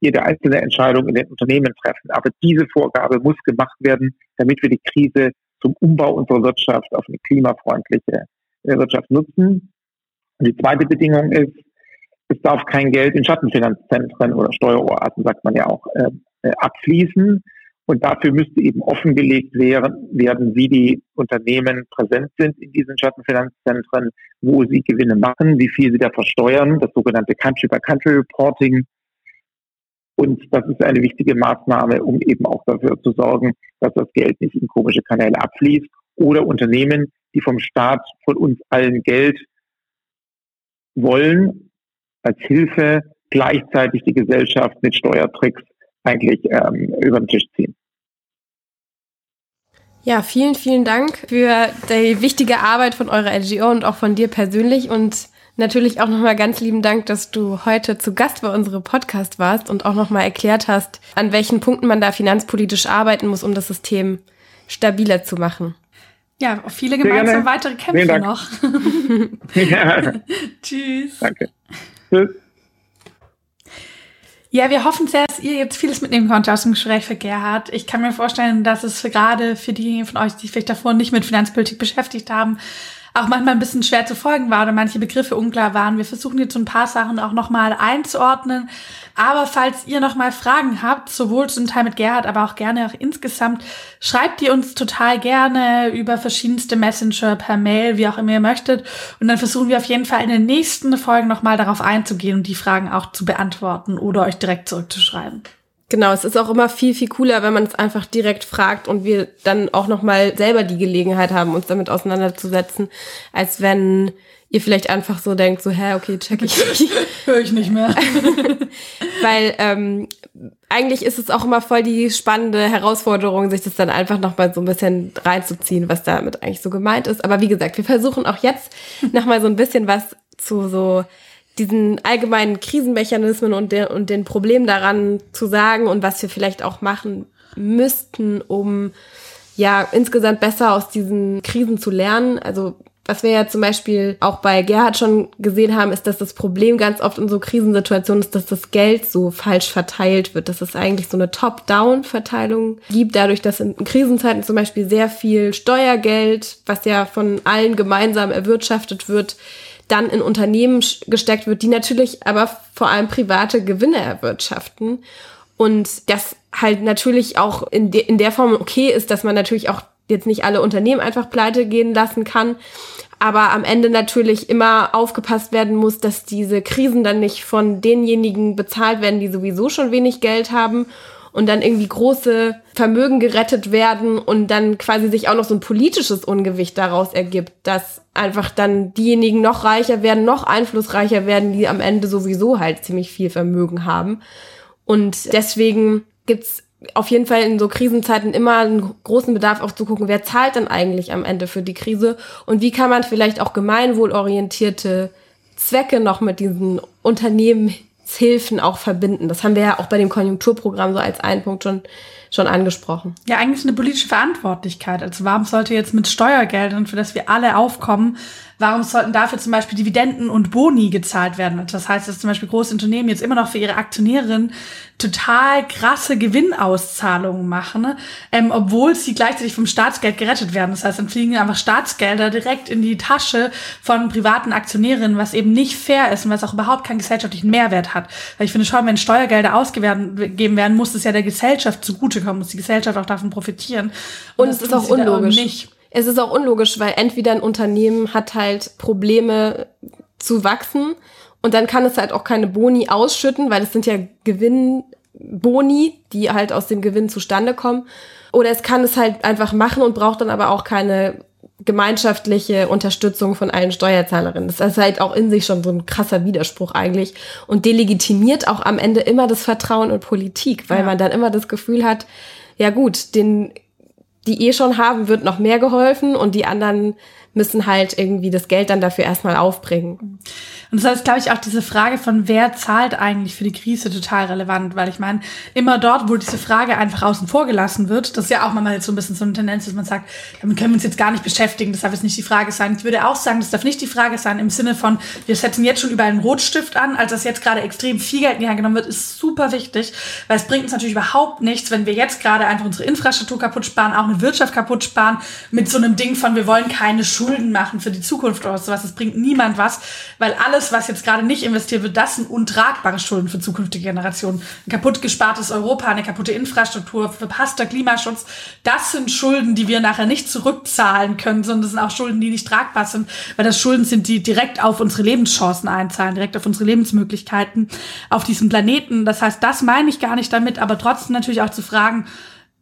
jede einzelne Entscheidung in den Unternehmen treffen, aber diese Vorgabe muss gemacht werden, damit wir die Krise zum Umbau unserer Wirtschaft auf eine klimafreundliche äh, Wirtschaft nutzen. Die zweite Bedingung ist, es darf kein Geld in Schattenfinanzzentren oder Steueroasen, sagt man ja auch, äh, äh abfließen. Und dafür müsste eben offengelegt werden, wie die Unternehmen präsent sind in diesen Schattenfinanzzentren, wo sie Gewinne machen, wie viel sie da versteuern, das sogenannte Country-by-Country-Reporting. Und das ist eine wichtige Maßnahme, um eben auch dafür zu sorgen, dass das Geld nicht in komische Kanäle abfließt. Oder Unternehmen, die vom Staat von uns allen Geld wollen, als Hilfe gleichzeitig die Gesellschaft mit Steuertricks eigentlich ähm, über den Tisch ziehen. Ja, vielen, vielen Dank für die wichtige Arbeit von eurer NGO und auch von dir persönlich und natürlich auch nochmal ganz lieben Dank, dass du heute zu Gast bei unserem Podcast warst und auch nochmal erklärt hast, an welchen Punkten man da finanzpolitisch arbeiten muss, um das System stabiler zu machen. Ja, viele gemeinsame weitere Kämpfe noch. ja. Tschüss. Danke. Tschüss. Ja, wir hoffen sehr, dass ihr jetzt vieles mitnehmen konntet aus dem Gespräch für Gerhard. Ich kann mir vorstellen, dass es für gerade für diejenigen von euch, die sich vielleicht davor nicht mit Finanzpolitik beschäftigt haben, auch manchmal ein bisschen schwer zu folgen war oder manche Begriffe unklar waren. Wir versuchen jetzt so ein paar Sachen auch nochmal einzuordnen. Aber falls ihr nochmal Fragen habt, sowohl zum Teil mit Gerhard, aber auch gerne auch insgesamt, schreibt ihr uns total gerne über verschiedenste Messenger, per Mail, wie auch immer ihr möchtet. Und dann versuchen wir auf jeden Fall in den nächsten Folgen nochmal darauf einzugehen und die Fragen auch zu beantworten oder euch direkt zurückzuschreiben. Genau, es ist auch immer viel, viel cooler, wenn man es einfach direkt fragt und wir dann auch nochmal selber die Gelegenheit haben, uns damit auseinanderzusetzen, als wenn ihr vielleicht einfach so denkt, so, hä, okay, check ich nicht. Höre ich nicht mehr. Weil ähm, eigentlich ist es auch immer voll die spannende Herausforderung, sich das dann einfach nochmal so ein bisschen reinzuziehen, was damit eigentlich so gemeint ist. Aber wie gesagt, wir versuchen auch jetzt nochmal so ein bisschen was zu so diesen allgemeinen Krisenmechanismen und, der, und den Problemen daran zu sagen und was wir vielleicht auch machen müssten, um ja insgesamt besser aus diesen Krisen zu lernen. Also was wir ja zum Beispiel auch bei Gerhard schon gesehen haben, ist, dass das Problem ganz oft in so Krisensituationen ist, dass das Geld so falsch verteilt wird, dass es eigentlich so eine Top-Down-Verteilung gibt, dadurch, dass in Krisenzeiten zum Beispiel sehr viel Steuergeld, was ja von allen gemeinsam erwirtschaftet wird, dann in Unternehmen gesteckt wird, die natürlich aber vor allem private Gewinne erwirtschaften. Und das halt natürlich auch in, de in der Form okay ist, dass man natürlich auch jetzt nicht alle Unternehmen einfach pleite gehen lassen kann, aber am Ende natürlich immer aufgepasst werden muss, dass diese Krisen dann nicht von denjenigen bezahlt werden, die sowieso schon wenig Geld haben und dann irgendwie große Vermögen gerettet werden und dann quasi sich auch noch so ein politisches Ungewicht daraus ergibt, dass einfach dann diejenigen noch reicher werden, noch einflussreicher werden, die am Ende sowieso halt ziemlich viel Vermögen haben. Und deswegen gibt's auf jeden Fall in so Krisenzeiten immer einen großen Bedarf auch zu gucken, wer zahlt dann eigentlich am Ende für die Krise und wie kann man vielleicht auch gemeinwohlorientierte Zwecke noch mit diesen Unternehmen Hilfen auch verbinden. Das haben wir ja auch bei dem Konjunkturprogramm so als einen Punkt schon, schon angesprochen. Ja, eigentlich eine politische Verantwortlichkeit. Also warum sollte jetzt mit Steuergeldern, für das wir alle aufkommen, Warum sollten dafür zum Beispiel Dividenden und Boni gezahlt werden? Das heißt, dass zum Beispiel große Unternehmen jetzt immer noch für ihre Aktionärinnen total krasse Gewinnauszahlungen machen, ähm, obwohl sie gleichzeitig vom Staatsgeld gerettet werden. Das heißt, dann fliegen einfach Staatsgelder direkt in die Tasche von privaten Aktionärinnen, was eben nicht fair ist und was auch überhaupt keinen gesellschaftlichen Mehrwert hat. Weil ich finde schon, wenn Steuergelder ausgegeben werden, muss es ja der Gesellschaft zugutekommen, muss die Gesellschaft auch davon profitieren. Und, und es ist auch unlogisch. Nicht es ist auch unlogisch, weil entweder ein Unternehmen hat halt Probleme zu wachsen und dann kann es halt auch keine Boni ausschütten, weil es sind ja Gewinnboni, die halt aus dem Gewinn zustande kommen. Oder es kann es halt einfach machen und braucht dann aber auch keine gemeinschaftliche Unterstützung von allen Steuerzahlerinnen. Das ist halt auch in sich schon so ein krasser Widerspruch eigentlich und delegitimiert auch am Ende immer das Vertrauen in Politik, weil ja. man dann immer das Gefühl hat, ja gut, den die eh schon haben, wird noch mehr geholfen und die anderen müssen halt irgendwie das Geld dann dafür erstmal aufbringen. Und das heißt, glaube ich, auch diese Frage von wer zahlt eigentlich für die Krise total relevant, weil ich meine, immer dort, wo diese Frage einfach außen vor gelassen wird, das ist ja auch mal so ein bisschen so eine Tendenz, dass man sagt, damit können wir uns jetzt gar nicht beschäftigen, das darf jetzt nicht die Frage sein. Ich würde auch sagen, das darf nicht die Frage sein im Sinne von, wir setzen jetzt schon überall einen Rotstift an, als das jetzt gerade extrem viel Geld in die Hand genommen wird, ist super wichtig, weil es bringt uns natürlich überhaupt nichts, wenn wir jetzt gerade einfach unsere Infrastruktur kaputt sparen, auch eine Wirtschaft kaputt sparen, mit so einem Ding von, wir wollen keine Schulden machen für die Zukunft oder sowas. Das bringt niemand was, weil alles was jetzt gerade nicht investiert wird, das sind untragbare Schulden für zukünftige Generationen. Ein kaputt gespartes Europa, eine kaputte Infrastruktur, verpasster Klimaschutz, das sind Schulden, die wir nachher nicht zurückzahlen können, sondern das sind auch Schulden, die nicht tragbar sind, weil das Schulden sind, die direkt auf unsere Lebenschancen einzahlen, direkt auf unsere Lebensmöglichkeiten auf diesem Planeten. Das heißt, das meine ich gar nicht damit, aber trotzdem natürlich auch zu fragen,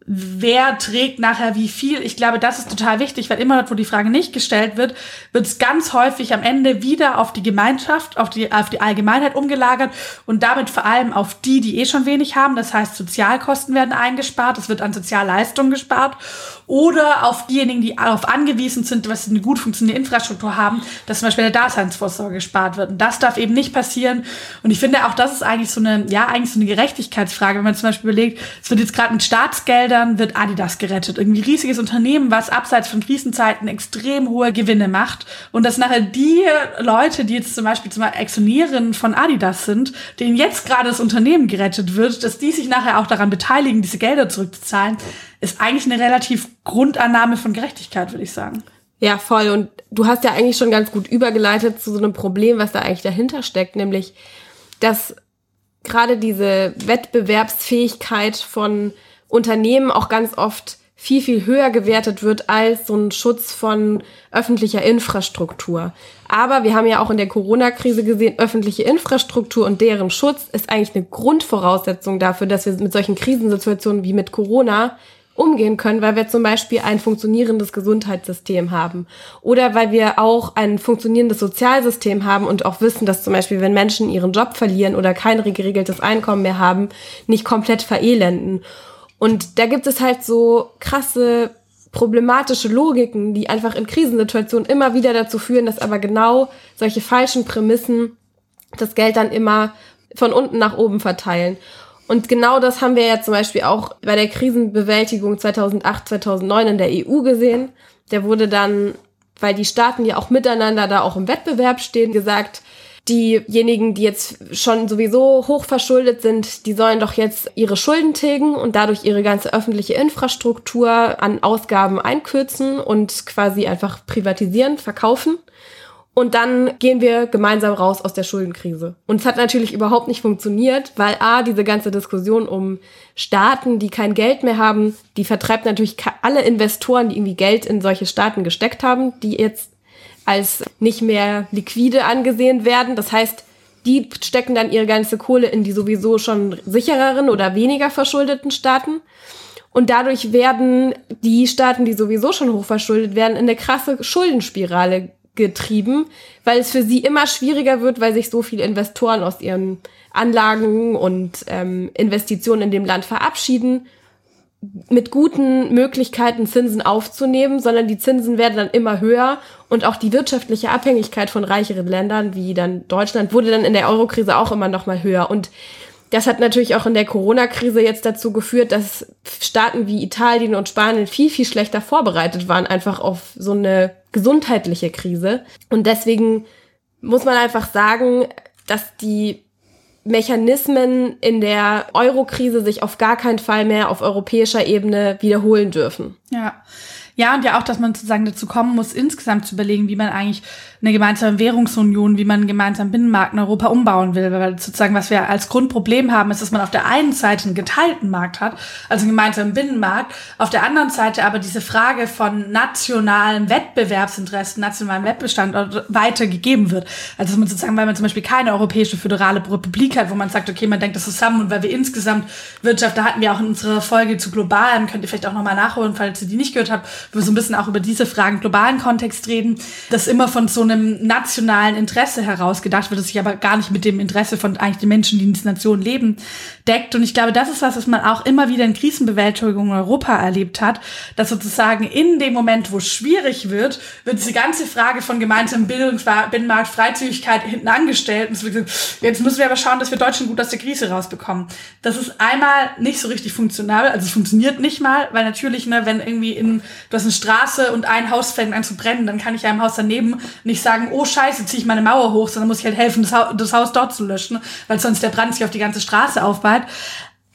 wer trägt nachher wie viel. Ich glaube, das ist total wichtig, weil immer dort, wo die Frage nicht gestellt wird, wird es ganz häufig am Ende wieder auf die Gemeinschaft, auf die, auf die Allgemeinheit umgelagert und damit vor allem auf die, die eh schon wenig haben. Das heißt, Sozialkosten werden eingespart, es wird an Sozialleistungen gespart oder auf diejenigen, die darauf angewiesen sind, dass sie eine gut funktionierende Infrastruktur haben, dass zum Beispiel der Daseinsvorsorge gespart wird. Und das darf eben nicht passieren. Und ich finde auch, das ist eigentlich so eine, ja, eigentlich so eine Gerechtigkeitsfrage, wenn man zum Beispiel überlegt, es wird jetzt gerade mit Staatsgeldern, wird Adidas gerettet. Irgendwie riesiges Unternehmen, was abseits von Krisenzeiten extrem hohe Gewinne macht. Und dass nachher die Leute, die jetzt zum Beispiel zum Aktionären von Adidas sind, denen jetzt gerade das Unternehmen gerettet wird, dass die sich nachher auch daran beteiligen, diese Gelder zurückzuzahlen, ist eigentlich eine relativ Grundannahme von Gerechtigkeit, würde ich sagen. Ja, voll. Und du hast ja eigentlich schon ganz gut übergeleitet zu so einem Problem, was da eigentlich dahinter steckt, nämlich, dass gerade diese Wettbewerbsfähigkeit von Unternehmen auch ganz oft viel, viel höher gewertet wird als so ein Schutz von öffentlicher Infrastruktur. Aber wir haben ja auch in der Corona-Krise gesehen, öffentliche Infrastruktur und deren Schutz ist eigentlich eine Grundvoraussetzung dafür, dass wir mit solchen Krisensituationen wie mit Corona umgehen können, weil wir zum Beispiel ein funktionierendes Gesundheitssystem haben oder weil wir auch ein funktionierendes Sozialsystem haben und auch wissen, dass zum Beispiel, wenn Menschen ihren Job verlieren oder kein geregeltes Einkommen mehr haben, nicht komplett verelenden. Und da gibt es halt so krasse problematische Logiken, die einfach in Krisensituationen immer wieder dazu führen, dass aber genau solche falschen Prämissen das Geld dann immer von unten nach oben verteilen. Und genau das haben wir ja zum Beispiel auch bei der Krisenbewältigung 2008, 2009 in der EU gesehen. Der wurde dann, weil die Staaten ja auch miteinander da auch im Wettbewerb stehen, gesagt, diejenigen, die jetzt schon sowieso hoch verschuldet sind, die sollen doch jetzt ihre Schulden tilgen und dadurch ihre ganze öffentliche Infrastruktur an Ausgaben einkürzen und quasi einfach privatisieren, verkaufen. Und dann gehen wir gemeinsam raus aus der Schuldenkrise. Und es hat natürlich überhaupt nicht funktioniert, weil A, diese ganze Diskussion um Staaten, die kein Geld mehr haben, die vertreibt natürlich alle Investoren, die irgendwie Geld in solche Staaten gesteckt haben, die jetzt als nicht mehr liquide angesehen werden. Das heißt, die stecken dann ihre ganze Kohle in die sowieso schon sichereren oder weniger verschuldeten Staaten. Und dadurch werden die Staaten, die sowieso schon hochverschuldet werden, in eine krasse Schuldenspirale getrieben, weil es für sie immer schwieriger wird, weil sich so viele Investoren aus ihren Anlagen und ähm, Investitionen in dem Land verabschieden mit guten Möglichkeiten Zinsen aufzunehmen, sondern die Zinsen werden dann immer höher und auch die wirtschaftliche Abhängigkeit von reicheren Ländern wie dann Deutschland wurde dann in der Eurokrise auch immer noch mal höher und das hat natürlich auch in der Corona-Krise jetzt dazu geführt, dass Staaten wie Italien und Spanien viel, viel schlechter vorbereitet waren, einfach auf so eine gesundheitliche Krise. Und deswegen muss man einfach sagen, dass die Mechanismen in der Euro-Krise sich auf gar keinen Fall mehr auf europäischer Ebene wiederholen dürfen. Ja. Ja, und ja auch, dass man sozusagen dazu kommen muss, insgesamt zu überlegen, wie man eigentlich eine gemeinsame Währungsunion, wie man einen gemeinsamen Binnenmarkt in Europa umbauen will. Weil sozusagen, was wir als Grundproblem haben, ist, dass man auf der einen Seite einen geteilten Markt hat, also einen gemeinsamen Binnenmarkt, auf der anderen Seite aber diese Frage von nationalen Wettbewerbsinteressen, nationalen Wettbestand weitergegeben wird. Also dass man sozusagen, weil man zum Beispiel keine europäische föderale Republik hat, wo man sagt, okay, man denkt das zusammen und weil wir insgesamt Wirtschaft, da hatten wir auch in unserer Folge zu globalen, könnt ihr vielleicht auch nochmal nachholen, falls ihr die nicht gehört habt, so ein bisschen auch über diese Fragen globalen Kontext reden, dass immer von so einem nationalen Interesse heraus gedacht wird, das sich aber gar nicht mit dem Interesse von eigentlich den Menschen, die in dieser Nation leben, deckt. Und ich glaube, das ist was, was man auch immer wieder in Krisenbewältigung in Europa erlebt hat, dass sozusagen in dem Moment, wo es schwierig wird, wird diese ganze Frage von gemeinsamem Bildungs Binnenmarkt, Freizügigkeit hinten angestellt. Und jetzt müssen wir aber schauen, dass wir Deutschen gut aus der Krise rausbekommen. Das ist einmal nicht so richtig funktionabel, also es funktioniert nicht mal, weil natürlich, ne, wenn irgendwie in, du hast eine Straße und ein Haus fängt an zu brennen, dann kann ich einem Haus daneben nicht sagen, oh scheiße, ziehe ich meine Mauer hoch, sondern muss ich halt helfen, das, ha das Haus dort zu löschen, weil sonst der Brand sich auf die ganze Straße aufbaut.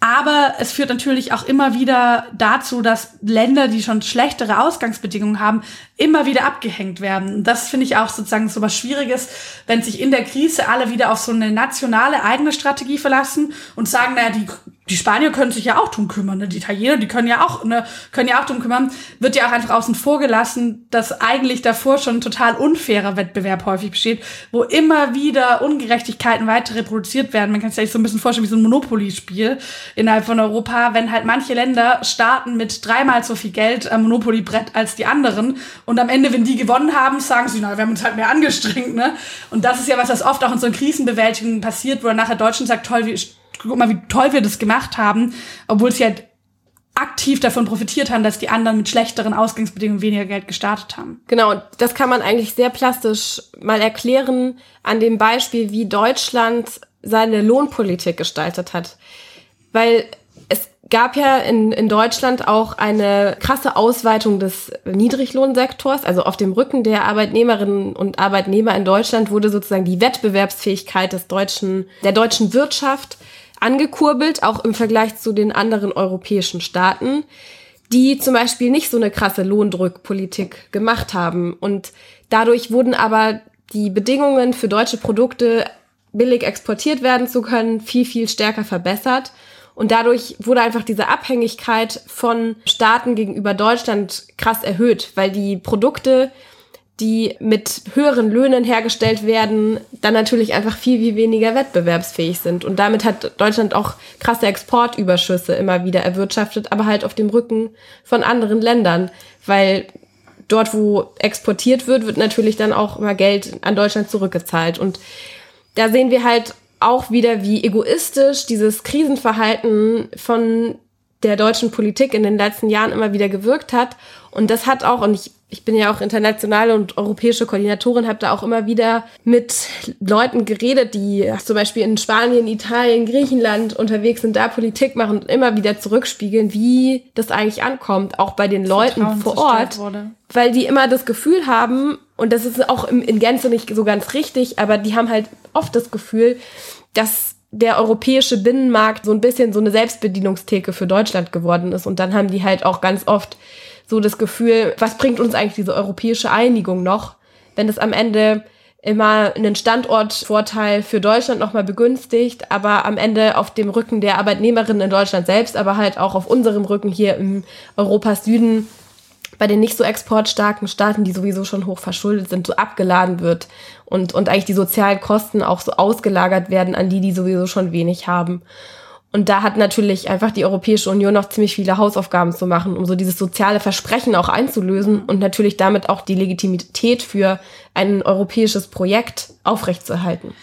Aber es führt natürlich auch immer wieder dazu, dass Länder, die schon schlechtere Ausgangsbedingungen haben, immer wieder abgehängt werden. Das finde ich auch sozusagen so was Schwieriges, wenn sich in der Krise alle wieder auf so eine nationale eigene Strategie verlassen und sagen, naja, die die Spanier können sich ja auch drum kümmern, ne? die Italiener, die können ja auch, ne, können ja auch drum kümmern, wird ja auch einfach außen vor gelassen, dass eigentlich davor schon total unfairer Wettbewerb häufig besteht, wo immer wieder Ungerechtigkeiten weiter reproduziert werden. Man kann sich so ein bisschen vorstellen wie so ein Monopoly-Spiel innerhalb von Europa, wenn halt manche Länder starten mit dreimal so viel Geld am Monopoly-Brett als die anderen und am Ende, wenn die gewonnen haben, sagen sie, na, wir haben uns halt mehr angestrengt, ne? Und das ist ja was, was oft auch in so Krisenbewältigungen passiert, wo dann nachher Deutschland sagt, toll, wie guck mal, wie toll wir das gemacht haben, obwohl sie halt aktiv davon profitiert haben, dass die anderen mit schlechteren Ausgangsbedingungen weniger Geld gestartet haben. Genau, das kann man eigentlich sehr plastisch mal erklären an dem Beispiel, wie Deutschland seine Lohnpolitik gestaltet hat. Weil es gab ja in, in Deutschland auch eine krasse Ausweitung des Niedriglohnsektors. Also auf dem Rücken der Arbeitnehmerinnen und Arbeitnehmer in Deutschland wurde sozusagen die Wettbewerbsfähigkeit des deutschen, der deutschen Wirtschaft angekurbelt, auch im Vergleich zu den anderen europäischen Staaten, die zum Beispiel nicht so eine krasse Lohndrückpolitik gemacht haben. Und dadurch wurden aber die Bedingungen für deutsche Produkte billig exportiert werden zu können viel, viel stärker verbessert. Und dadurch wurde einfach diese Abhängigkeit von Staaten gegenüber Deutschland krass erhöht, weil die Produkte, die mit höheren Löhnen hergestellt werden, dann natürlich einfach viel, viel weniger wettbewerbsfähig sind. Und damit hat Deutschland auch krasse Exportüberschüsse immer wieder erwirtschaftet, aber halt auf dem Rücken von anderen Ländern, weil dort, wo exportiert wird, wird natürlich dann auch immer Geld an Deutschland zurückgezahlt. Und da sehen wir halt auch wieder, wie egoistisch dieses Krisenverhalten von der deutschen Politik in den letzten Jahren immer wieder gewirkt hat. Und das hat auch, und ich, ich bin ja auch internationale und europäische Koordinatorin, habe da auch immer wieder mit Leuten geredet, die zum Beispiel in Spanien, Italien, Griechenland unterwegs sind, da Politik machen und immer wieder zurückspiegeln, wie das eigentlich ankommt, auch bei den Leuten Vertrauen vor Ort. wurde. Weil die immer das Gefühl haben, und das ist auch in Gänze nicht so ganz richtig, aber die haben halt oft das Gefühl, dass der europäische Binnenmarkt so ein bisschen so eine Selbstbedienungstheke für Deutschland geworden ist. Und dann haben die halt auch ganz oft so das Gefühl, was bringt uns eigentlich diese europäische Einigung noch, wenn es am Ende immer einen Standortvorteil für Deutschland nochmal begünstigt, aber am Ende auf dem Rücken der Arbeitnehmerinnen in Deutschland selbst, aber halt auch auf unserem Rücken hier im Europas Süden bei den nicht so exportstarken Staaten, die sowieso schon hoch verschuldet sind, so abgeladen wird und, und eigentlich die sozialen Kosten auch so ausgelagert werden an die, die sowieso schon wenig haben. Und da hat natürlich einfach die Europäische Union noch ziemlich viele Hausaufgaben zu machen, um so dieses soziale Versprechen auch einzulösen und natürlich damit auch die Legitimität für ein europäisches Projekt aufrechtzuerhalten.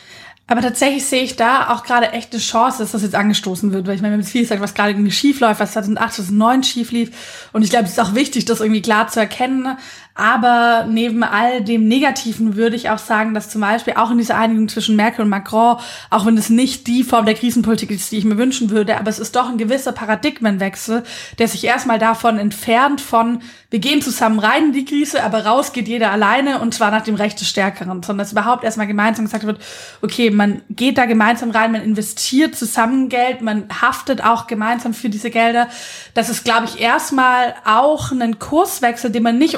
Aber tatsächlich sehe ich da auch gerade echt eine Chance, dass das jetzt angestoßen wird, weil ich meine, wir haben jetzt viel gesagt, was gerade irgendwie schief läuft, was 2008, 2009 schief lief. Und ich glaube, es ist auch wichtig, das irgendwie klar zu erkennen. Aber neben all dem Negativen würde ich auch sagen, dass zum Beispiel auch in dieser Einigung zwischen Merkel und Macron, auch wenn es nicht die Form der Krisenpolitik ist, die ich mir wünschen würde, aber es ist doch ein gewisser Paradigmenwechsel, der sich erstmal davon entfernt von, wir gehen zusammen rein in die Krise, aber raus geht jeder alleine und zwar nach dem Recht des Stärkeren, sondern dass überhaupt erstmal gemeinsam gesagt wird, okay, man geht da gemeinsam rein, man investiert zusammen Geld, man haftet auch gemeinsam für diese Gelder. Das ist, glaube ich, erstmal auch ein Kurswechsel, den man nicht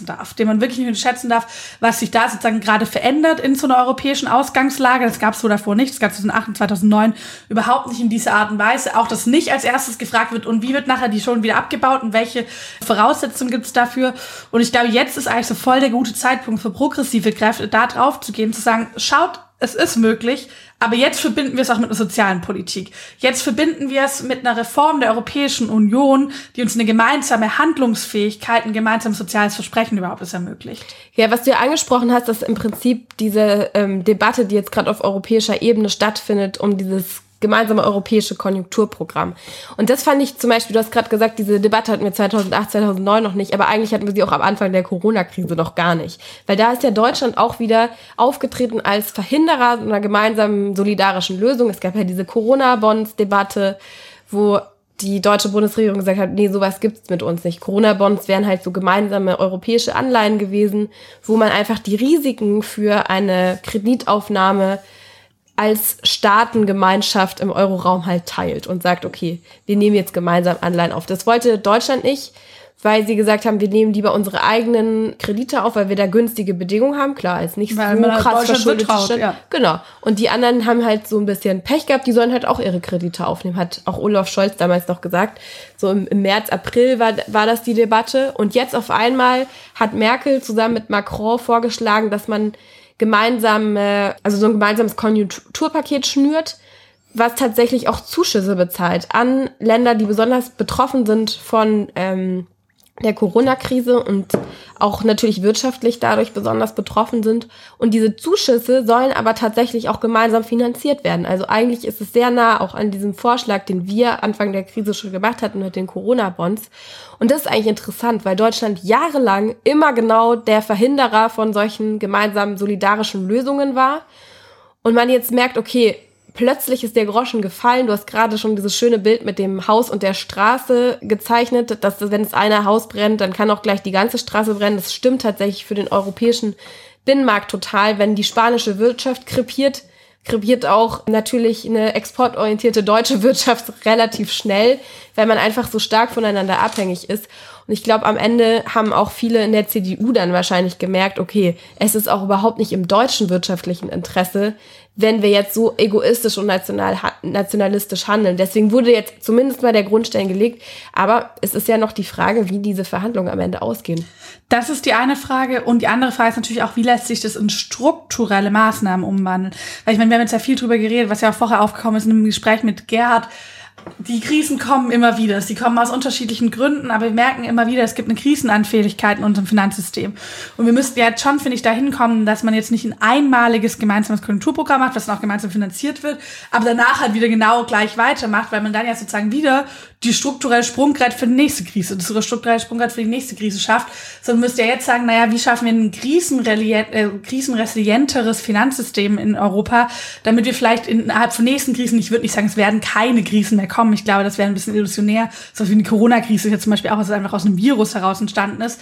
unterschätzen darf, den man wirklich nicht unterschätzen darf, was sich da sozusagen gerade verändert in so einer europäischen Ausgangslage. Das gab es so davor nicht, das gab es 2008 und 2009 überhaupt nicht in dieser Art und Weise. Auch, dass nicht als erstes gefragt wird, und wie wird nachher die Schulden wieder abgebaut und welche Voraussetzungen gibt es dafür. Und ich glaube, jetzt ist eigentlich so voll der gute Zeitpunkt für progressive Kräfte, da drauf zu gehen, zu sagen, schaut, es ist möglich, aber jetzt verbinden wir es auch mit einer sozialen Politik. Jetzt verbinden wir es mit einer Reform der Europäischen Union, die uns eine gemeinsame Handlungsfähigkeit, ein gemeinsames soziales Versprechen überhaupt erst ermöglicht. Ja, was du ja angesprochen hast, dass im Prinzip diese ähm, Debatte, die jetzt gerade auf europäischer Ebene stattfindet, um dieses gemeinsame europäische Konjunkturprogramm. Und das fand ich zum Beispiel, du hast gerade gesagt, diese Debatte hatten wir 2008, 2009 noch nicht, aber eigentlich hatten wir sie auch am Anfang der Corona-Krise noch gar nicht. Weil da ist ja Deutschland auch wieder aufgetreten als Verhinderer einer gemeinsamen solidarischen Lösung. Es gab ja diese Corona-Bonds-Debatte, wo die deutsche Bundesregierung gesagt hat, nee, sowas gibt's mit uns nicht. Corona-Bonds wären halt so gemeinsame europäische Anleihen gewesen, wo man einfach die Risiken für eine Kreditaufnahme als Staatengemeinschaft im Euroraum halt teilt und sagt, okay, wir nehmen jetzt gemeinsam Anleihen auf. Das wollte Deutschland nicht, weil sie gesagt haben, wir nehmen lieber unsere eigenen Kredite auf, weil wir da günstige Bedingungen haben. Klar, als nicht Weil so halt krass verschuldet Stand. ja. Genau. Und die anderen haben halt so ein bisschen Pech gehabt, die sollen halt auch ihre Kredite aufnehmen, hat auch Olaf Scholz damals noch gesagt. So im, im März, April war, war das die Debatte. Und jetzt auf einmal hat Merkel zusammen mit Macron vorgeschlagen, dass man gemeinsam, äh, also so ein gemeinsames Konjunkturpaket schnürt, was tatsächlich auch Zuschüsse bezahlt an Länder, die besonders betroffen sind von ähm, der Corona-Krise und auch natürlich wirtschaftlich dadurch besonders betroffen sind. Und diese Zuschüsse sollen aber tatsächlich auch gemeinsam finanziert werden. Also eigentlich ist es sehr nah auch an diesem Vorschlag, den wir Anfang der Krise schon gemacht hatten mit den Corona-Bonds. Und das ist eigentlich interessant, weil Deutschland jahrelang immer genau der Verhinderer von solchen gemeinsamen solidarischen Lösungen war. Und man jetzt merkt, okay, plötzlich ist der Groschen gefallen. Du hast gerade schon dieses schöne Bild mit dem Haus und der Straße gezeichnet, dass wenn es eine Haus brennt, dann kann auch gleich die ganze Straße brennen. Das stimmt tatsächlich für den europäischen Binnenmarkt total. Wenn die spanische Wirtschaft krepiert, krepiert auch natürlich eine exportorientierte deutsche Wirtschaft relativ schnell, weil man einfach so stark voneinander abhängig ist. Und ich glaube, am Ende haben auch viele in der CDU dann wahrscheinlich gemerkt, okay, es ist auch überhaupt nicht im deutschen wirtschaftlichen Interesse, wenn wir jetzt so egoistisch und national, nationalistisch handeln. Deswegen wurde jetzt zumindest mal der Grundstein gelegt. Aber es ist ja noch die Frage, wie diese Verhandlungen am Ende ausgehen. Das ist die eine Frage. Und die andere Frage ist natürlich auch, wie lässt sich das in strukturelle Maßnahmen umwandeln? Weil ich meine, wir haben jetzt ja viel drüber geredet, was ja auch vorher aufgekommen ist in einem Gespräch mit Gerhard die Krisen kommen immer wieder. Sie kommen aus unterschiedlichen Gründen, aber wir merken immer wieder, es gibt eine Krisenanfälligkeit in unserem Finanzsystem. Und wir müssten ja jetzt schon, finde ich, dahin kommen, dass man jetzt nicht ein einmaliges gemeinsames Konjunkturprogramm macht, was dann auch gemeinsam finanziert wird, aber danach halt wieder genau gleich weitermacht, weil man dann ja sozusagen wieder die strukturelle Sprungbrett für die nächste Krise, das strukturelle Sprungbrett für die nächste Krise schafft, sondern müsst ihr jetzt sagen, naja, wie schaffen wir ein äh, krisenresilienteres Finanzsystem in Europa, damit wir vielleicht innerhalb von nächsten Krisen, ich würde nicht sagen, es werden keine Krisen mehr kommen, ich glaube, das wäre ein bisschen illusionär, so wie eine Corona-Krise jetzt zum Beispiel auch, es einfach aus einem Virus heraus entstanden ist,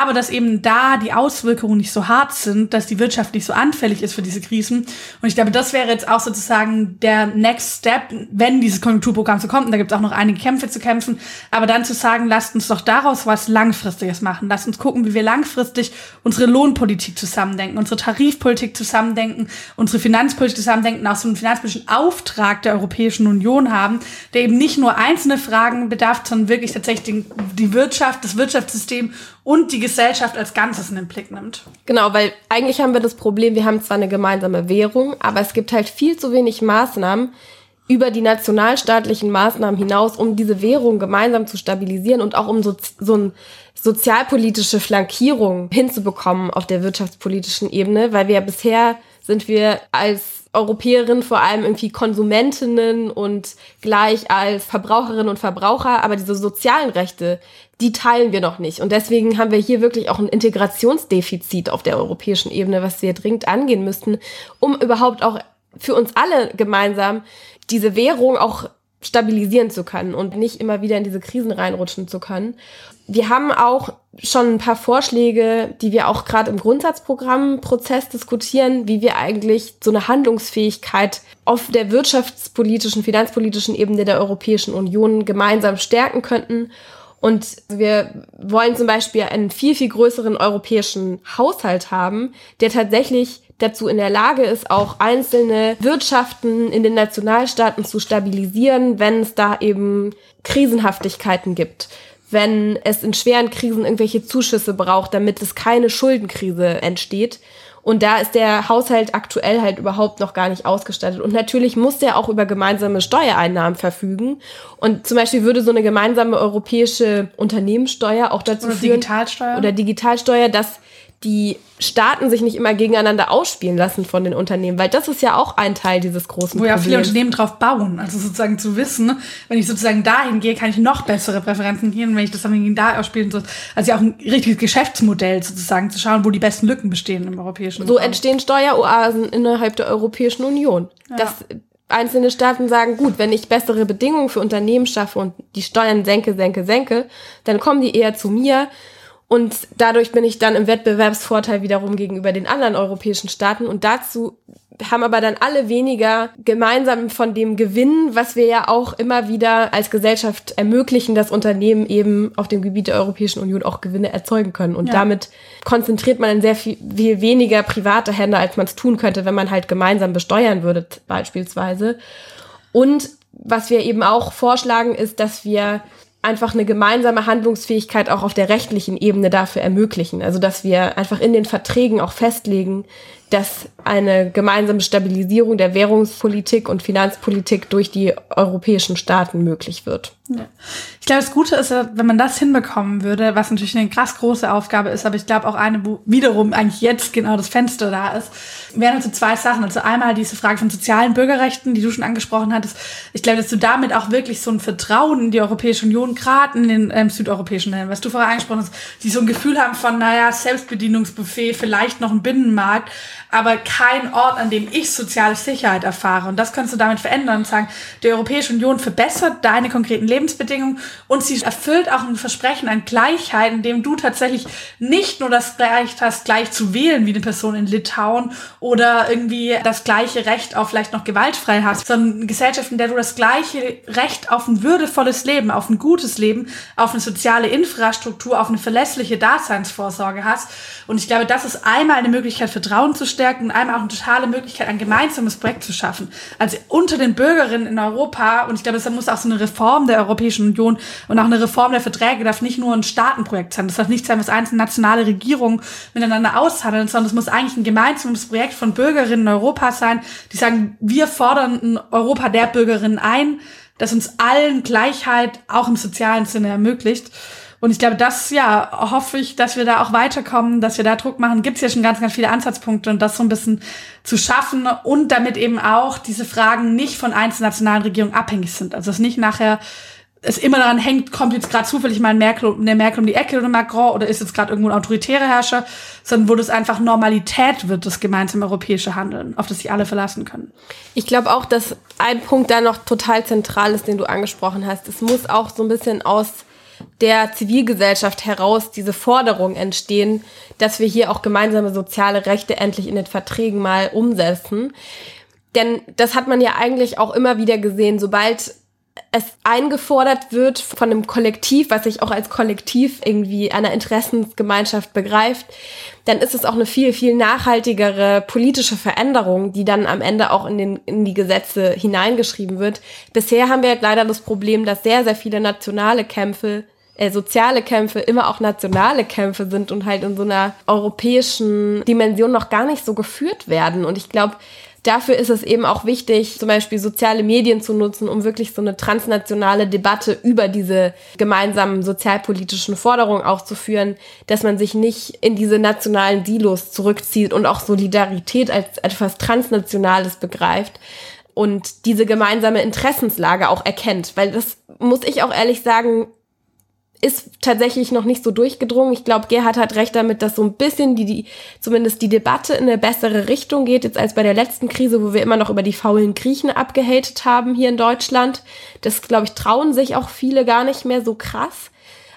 aber dass eben da die Auswirkungen nicht so hart sind, dass die Wirtschaft nicht so anfällig ist für diese Krisen. Und ich glaube, das wäre jetzt auch sozusagen der Next Step, wenn dieses Konjunkturprogramm so kommt. Und da gibt es auch noch einige Kämpfe zu kämpfen. Aber dann zu sagen, lasst uns doch daraus was Langfristiges machen. Lasst uns gucken, wie wir langfristig unsere Lohnpolitik zusammendenken, unsere Tarifpolitik zusammendenken, unsere Finanzpolitik zusammendenken, auch so einen finanzpolitischen Auftrag der Europäischen Union haben, der eben nicht nur einzelne Fragen bedarf, sondern wirklich tatsächlich die Wirtschaft, das Wirtschaftssystem und die Gesellschaft als Ganzes in den Blick nimmt. Genau, weil eigentlich haben wir das Problem, wir haben zwar eine gemeinsame Währung, aber es gibt halt viel zu wenig Maßnahmen über die nationalstaatlichen Maßnahmen hinaus, um diese Währung gemeinsam zu stabilisieren und auch um so, so eine sozialpolitische Flankierung hinzubekommen auf der wirtschaftspolitischen Ebene, weil wir ja bisher sind wir als Europäerinnen vor allem irgendwie Konsumentinnen und gleich als Verbraucherinnen und Verbraucher, aber diese sozialen Rechte, die teilen wir noch nicht. Und deswegen haben wir hier wirklich auch ein Integrationsdefizit auf der europäischen Ebene, was wir dringend angehen müssten, um überhaupt auch für uns alle gemeinsam diese Währung auch stabilisieren zu können und nicht immer wieder in diese Krisen reinrutschen zu können. Wir haben auch schon ein paar Vorschläge, die wir auch gerade im Grundsatzprogrammprozess diskutieren, wie wir eigentlich so eine Handlungsfähigkeit auf der wirtschaftspolitischen, finanzpolitischen Ebene der Europäischen Union gemeinsam stärken könnten. Und wir wollen zum Beispiel einen viel, viel größeren europäischen Haushalt haben, der tatsächlich dazu in der Lage ist, auch einzelne Wirtschaften in den Nationalstaaten zu stabilisieren, wenn es da eben Krisenhaftigkeiten gibt wenn es in schweren Krisen irgendwelche Zuschüsse braucht, damit es keine Schuldenkrise entsteht. Und da ist der Haushalt aktuell halt überhaupt noch gar nicht ausgestattet. Und natürlich muss der auch über gemeinsame Steuereinnahmen verfügen. Und zum Beispiel würde so eine gemeinsame europäische Unternehmenssteuer auch dazu oder führen. Digitalsteuer. Oder Digitalsteuer, dass die Staaten sich nicht immer gegeneinander ausspielen lassen von den Unternehmen, weil das ist ja auch ein Teil dieses großen Wo ja viele Unternehmen drauf bauen. Also sozusagen zu wissen, wenn ich sozusagen dahin gehe, kann ich noch bessere Präferenzen gehen, wenn ich das dann gegen da ausspielen soll. Also ja auch ein richtiges Geschäftsmodell sozusagen zu schauen, wo die besten Lücken bestehen im europäischen So Raum. entstehen Steueroasen innerhalb der Europäischen Union. Ja. Das einzelne Staaten sagen, gut, wenn ich bessere Bedingungen für Unternehmen schaffe und die Steuern senke, senke, senke, dann kommen die eher zu mir und dadurch bin ich dann im Wettbewerbsvorteil wiederum gegenüber den anderen europäischen Staaten. Und dazu haben aber dann alle weniger gemeinsam von dem Gewinn, was wir ja auch immer wieder als Gesellschaft ermöglichen, dass Unternehmen eben auf dem Gebiet der Europäischen Union auch Gewinne erzeugen können. Und ja. damit konzentriert man in sehr viel, viel weniger private Hände, als man es tun könnte, wenn man halt gemeinsam besteuern würde, beispielsweise. Und was wir eben auch vorschlagen, ist, dass wir einfach eine gemeinsame Handlungsfähigkeit auch auf der rechtlichen Ebene dafür ermöglichen. Also dass wir einfach in den Verträgen auch festlegen, dass eine gemeinsame Stabilisierung der Währungspolitik und Finanzpolitik durch die europäischen Staaten möglich wird. Ja. Ich glaube, das Gute ist, wenn man das hinbekommen würde, was natürlich eine krass große Aufgabe ist, aber ich glaube auch eine, wo wiederum eigentlich jetzt genau das Fenster da ist, wären also zwei Sachen. Also einmal diese Frage von sozialen Bürgerrechten, die du schon angesprochen hattest. Ich glaube, dass du damit auch wirklich so ein Vertrauen in die Europäische Union, gerade in den ähm, südeuropäischen Ländern, was du vorher angesprochen hast, die so ein Gefühl haben von, naja, Selbstbedienungsbuffet, vielleicht noch ein Binnenmarkt, aber kein Ort, an dem ich soziale Sicherheit erfahre. Und das kannst du damit verändern und sagen, die Europäische Union verbessert deine konkreten Lebensbedingungen und sie erfüllt auch ein Versprechen an Gleichheit, in dem du tatsächlich nicht nur das Recht hast, gleich zu wählen wie eine Person in Litauen oder irgendwie das gleiche Recht auf vielleicht noch gewaltfrei hast, sondern eine Gesellschaft, in der du das gleiche Recht auf ein würdevolles Leben, auf ein gutes Leben, auf eine soziale Infrastruktur, auf eine verlässliche Daseinsvorsorge hast. Und ich glaube, das ist einmal eine Möglichkeit, Vertrauen zu stellen stärken und einmal auch eine totale Möglichkeit, ein gemeinsames Projekt zu schaffen. Also unter den Bürgerinnen in Europa, und ich glaube, es muss auch so eine Reform der Europäischen Union und auch eine Reform der Verträge darf nicht nur ein Staatenprojekt sein. Das darf nicht sein, was einzelne nationale Regierungen miteinander aushandeln, sondern es muss eigentlich ein gemeinsames Projekt von Bürgerinnen in Europa sein, die sagen, wir fordern ein Europa der Bürgerinnen ein, das uns allen Gleichheit auch im sozialen Sinne ermöglicht. Und ich glaube, das, ja, hoffe ich, dass wir da auch weiterkommen, dass wir da Druck machen. Gibt es ja schon ganz, ganz viele Ansatzpunkte und das so ein bisschen zu schaffen und damit eben auch diese Fragen nicht von einzelnen nationalen Regierungen abhängig sind. Also dass nicht nachher es immer daran hängt, kommt jetzt gerade zufällig mal ein Merkel, eine Merkel um die Ecke oder Macron oder ist jetzt gerade irgendwo ein autoritärer Herrscher, sondern wo das einfach Normalität wird, das gemeinsame europäische Handeln, auf das sich alle verlassen können. Ich glaube auch, dass ein Punkt da noch total zentral ist, den du angesprochen hast. Es muss auch so ein bisschen aus der Zivilgesellschaft heraus diese Forderung entstehen, dass wir hier auch gemeinsame soziale Rechte endlich in den Verträgen mal umsetzen. Denn das hat man ja eigentlich auch immer wieder gesehen, sobald es eingefordert wird von einem Kollektiv, was sich auch als Kollektiv irgendwie einer Interessensgemeinschaft begreift, dann ist es auch eine viel, viel nachhaltigere politische Veränderung, die dann am Ende auch in, den, in die Gesetze hineingeschrieben wird. Bisher haben wir leider das Problem, dass sehr, sehr viele nationale Kämpfe äh, soziale Kämpfe immer auch nationale Kämpfe sind und halt in so einer europäischen Dimension noch gar nicht so geführt werden. Und ich glaube, dafür ist es eben auch wichtig, zum Beispiel soziale Medien zu nutzen, um wirklich so eine transnationale Debatte über diese gemeinsamen sozialpolitischen Forderungen auch zu führen, dass man sich nicht in diese nationalen Silos zurückzieht und auch Solidarität als etwas Transnationales begreift und diese gemeinsame Interessenslage auch erkennt. Weil das muss ich auch ehrlich sagen, ist tatsächlich noch nicht so durchgedrungen. Ich glaube, Gerhard hat recht damit, dass so ein bisschen die, die, zumindest die Debatte in eine bessere Richtung geht, jetzt als bei der letzten Krise, wo wir immer noch über die faulen Griechen abgehatet haben hier in Deutschland. Das, glaube ich, trauen sich auch viele gar nicht mehr so krass.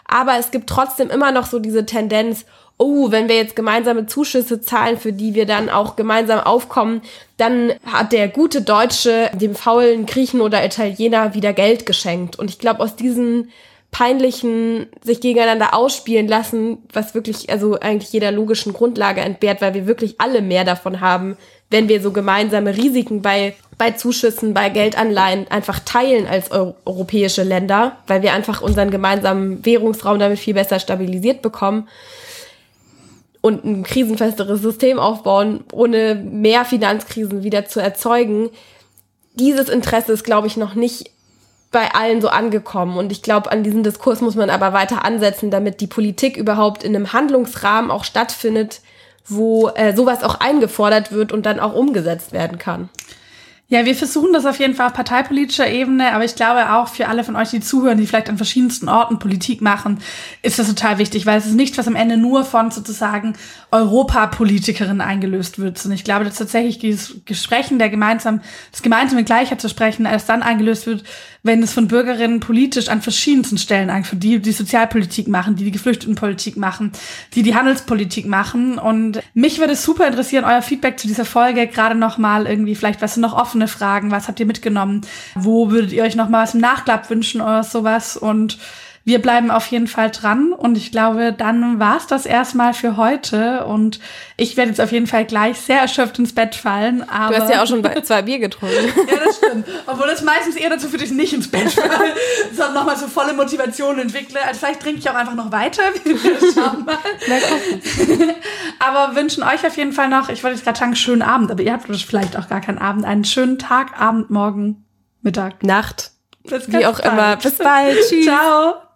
Aber es gibt trotzdem immer noch so diese Tendenz, oh, wenn wir jetzt gemeinsame Zuschüsse zahlen, für die wir dann auch gemeinsam aufkommen, dann hat der gute Deutsche dem faulen Griechen oder Italiener wieder Geld geschenkt. Und ich glaube, aus diesen peinlichen sich gegeneinander ausspielen lassen, was wirklich also eigentlich jeder logischen Grundlage entbehrt, weil wir wirklich alle mehr davon haben, wenn wir so gemeinsame Risiken bei bei Zuschüssen, bei Geldanleihen einfach teilen als europäische Länder, weil wir einfach unseren gemeinsamen Währungsraum damit viel besser stabilisiert bekommen und ein krisenfesteres System aufbauen, ohne mehr Finanzkrisen wieder zu erzeugen. Dieses Interesse ist, glaube ich, noch nicht bei allen so angekommen. Und ich glaube, an diesem Diskurs muss man aber weiter ansetzen, damit die Politik überhaupt in einem Handlungsrahmen auch stattfindet, wo äh, sowas auch eingefordert wird und dann auch umgesetzt werden kann. Ja, wir versuchen das auf jeden Fall auf parteipolitischer Ebene, aber ich glaube auch für alle von euch, die zuhören, die vielleicht an verschiedensten Orten Politik machen, ist das total wichtig, weil es ist nichts, was am Ende nur von sozusagen Europapolitikerinnen eingelöst wird. Und ich glaube, dass tatsächlich dieses Gesprächen der gemeinsam, das gemeinsame Gleichheit zu sprechen, erst dann eingelöst wird, wenn es von Bürgerinnen politisch an verschiedensten Stellen eigentlich, die die Sozialpolitik machen, die die Geflüchtetenpolitik machen, die die Handelspolitik machen. Und mich würde es super interessieren, euer Feedback zu dieser Folge, gerade nochmal irgendwie, vielleicht was sind noch offene Fragen, was habt ihr mitgenommen, wo würdet ihr euch nochmal was im Nachklapp wünschen oder sowas? Und wir bleiben auf jeden Fall dran und ich glaube, dann war's das erstmal für heute und ich werde jetzt auf jeden Fall gleich sehr erschöpft ins Bett fallen. Aber du hast ja auch schon zwei Bier getrunken. ja, das stimmt. Obwohl das meistens eher dazu führt, dass ich nicht ins Bett falle, sondern nochmal so volle Motivation entwickle. Also vielleicht trinke ich auch einfach noch weiter. Schauen mal. aber wünschen euch auf jeden Fall noch, ich wollte jetzt gerade sagen, schönen Abend, aber ihr habt vielleicht auch gar keinen Abend, einen schönen Tag, Abend, Morgen, Mittag. Nacht. Wie auch bald. immer. Bis bald. Tschüss. Ciao.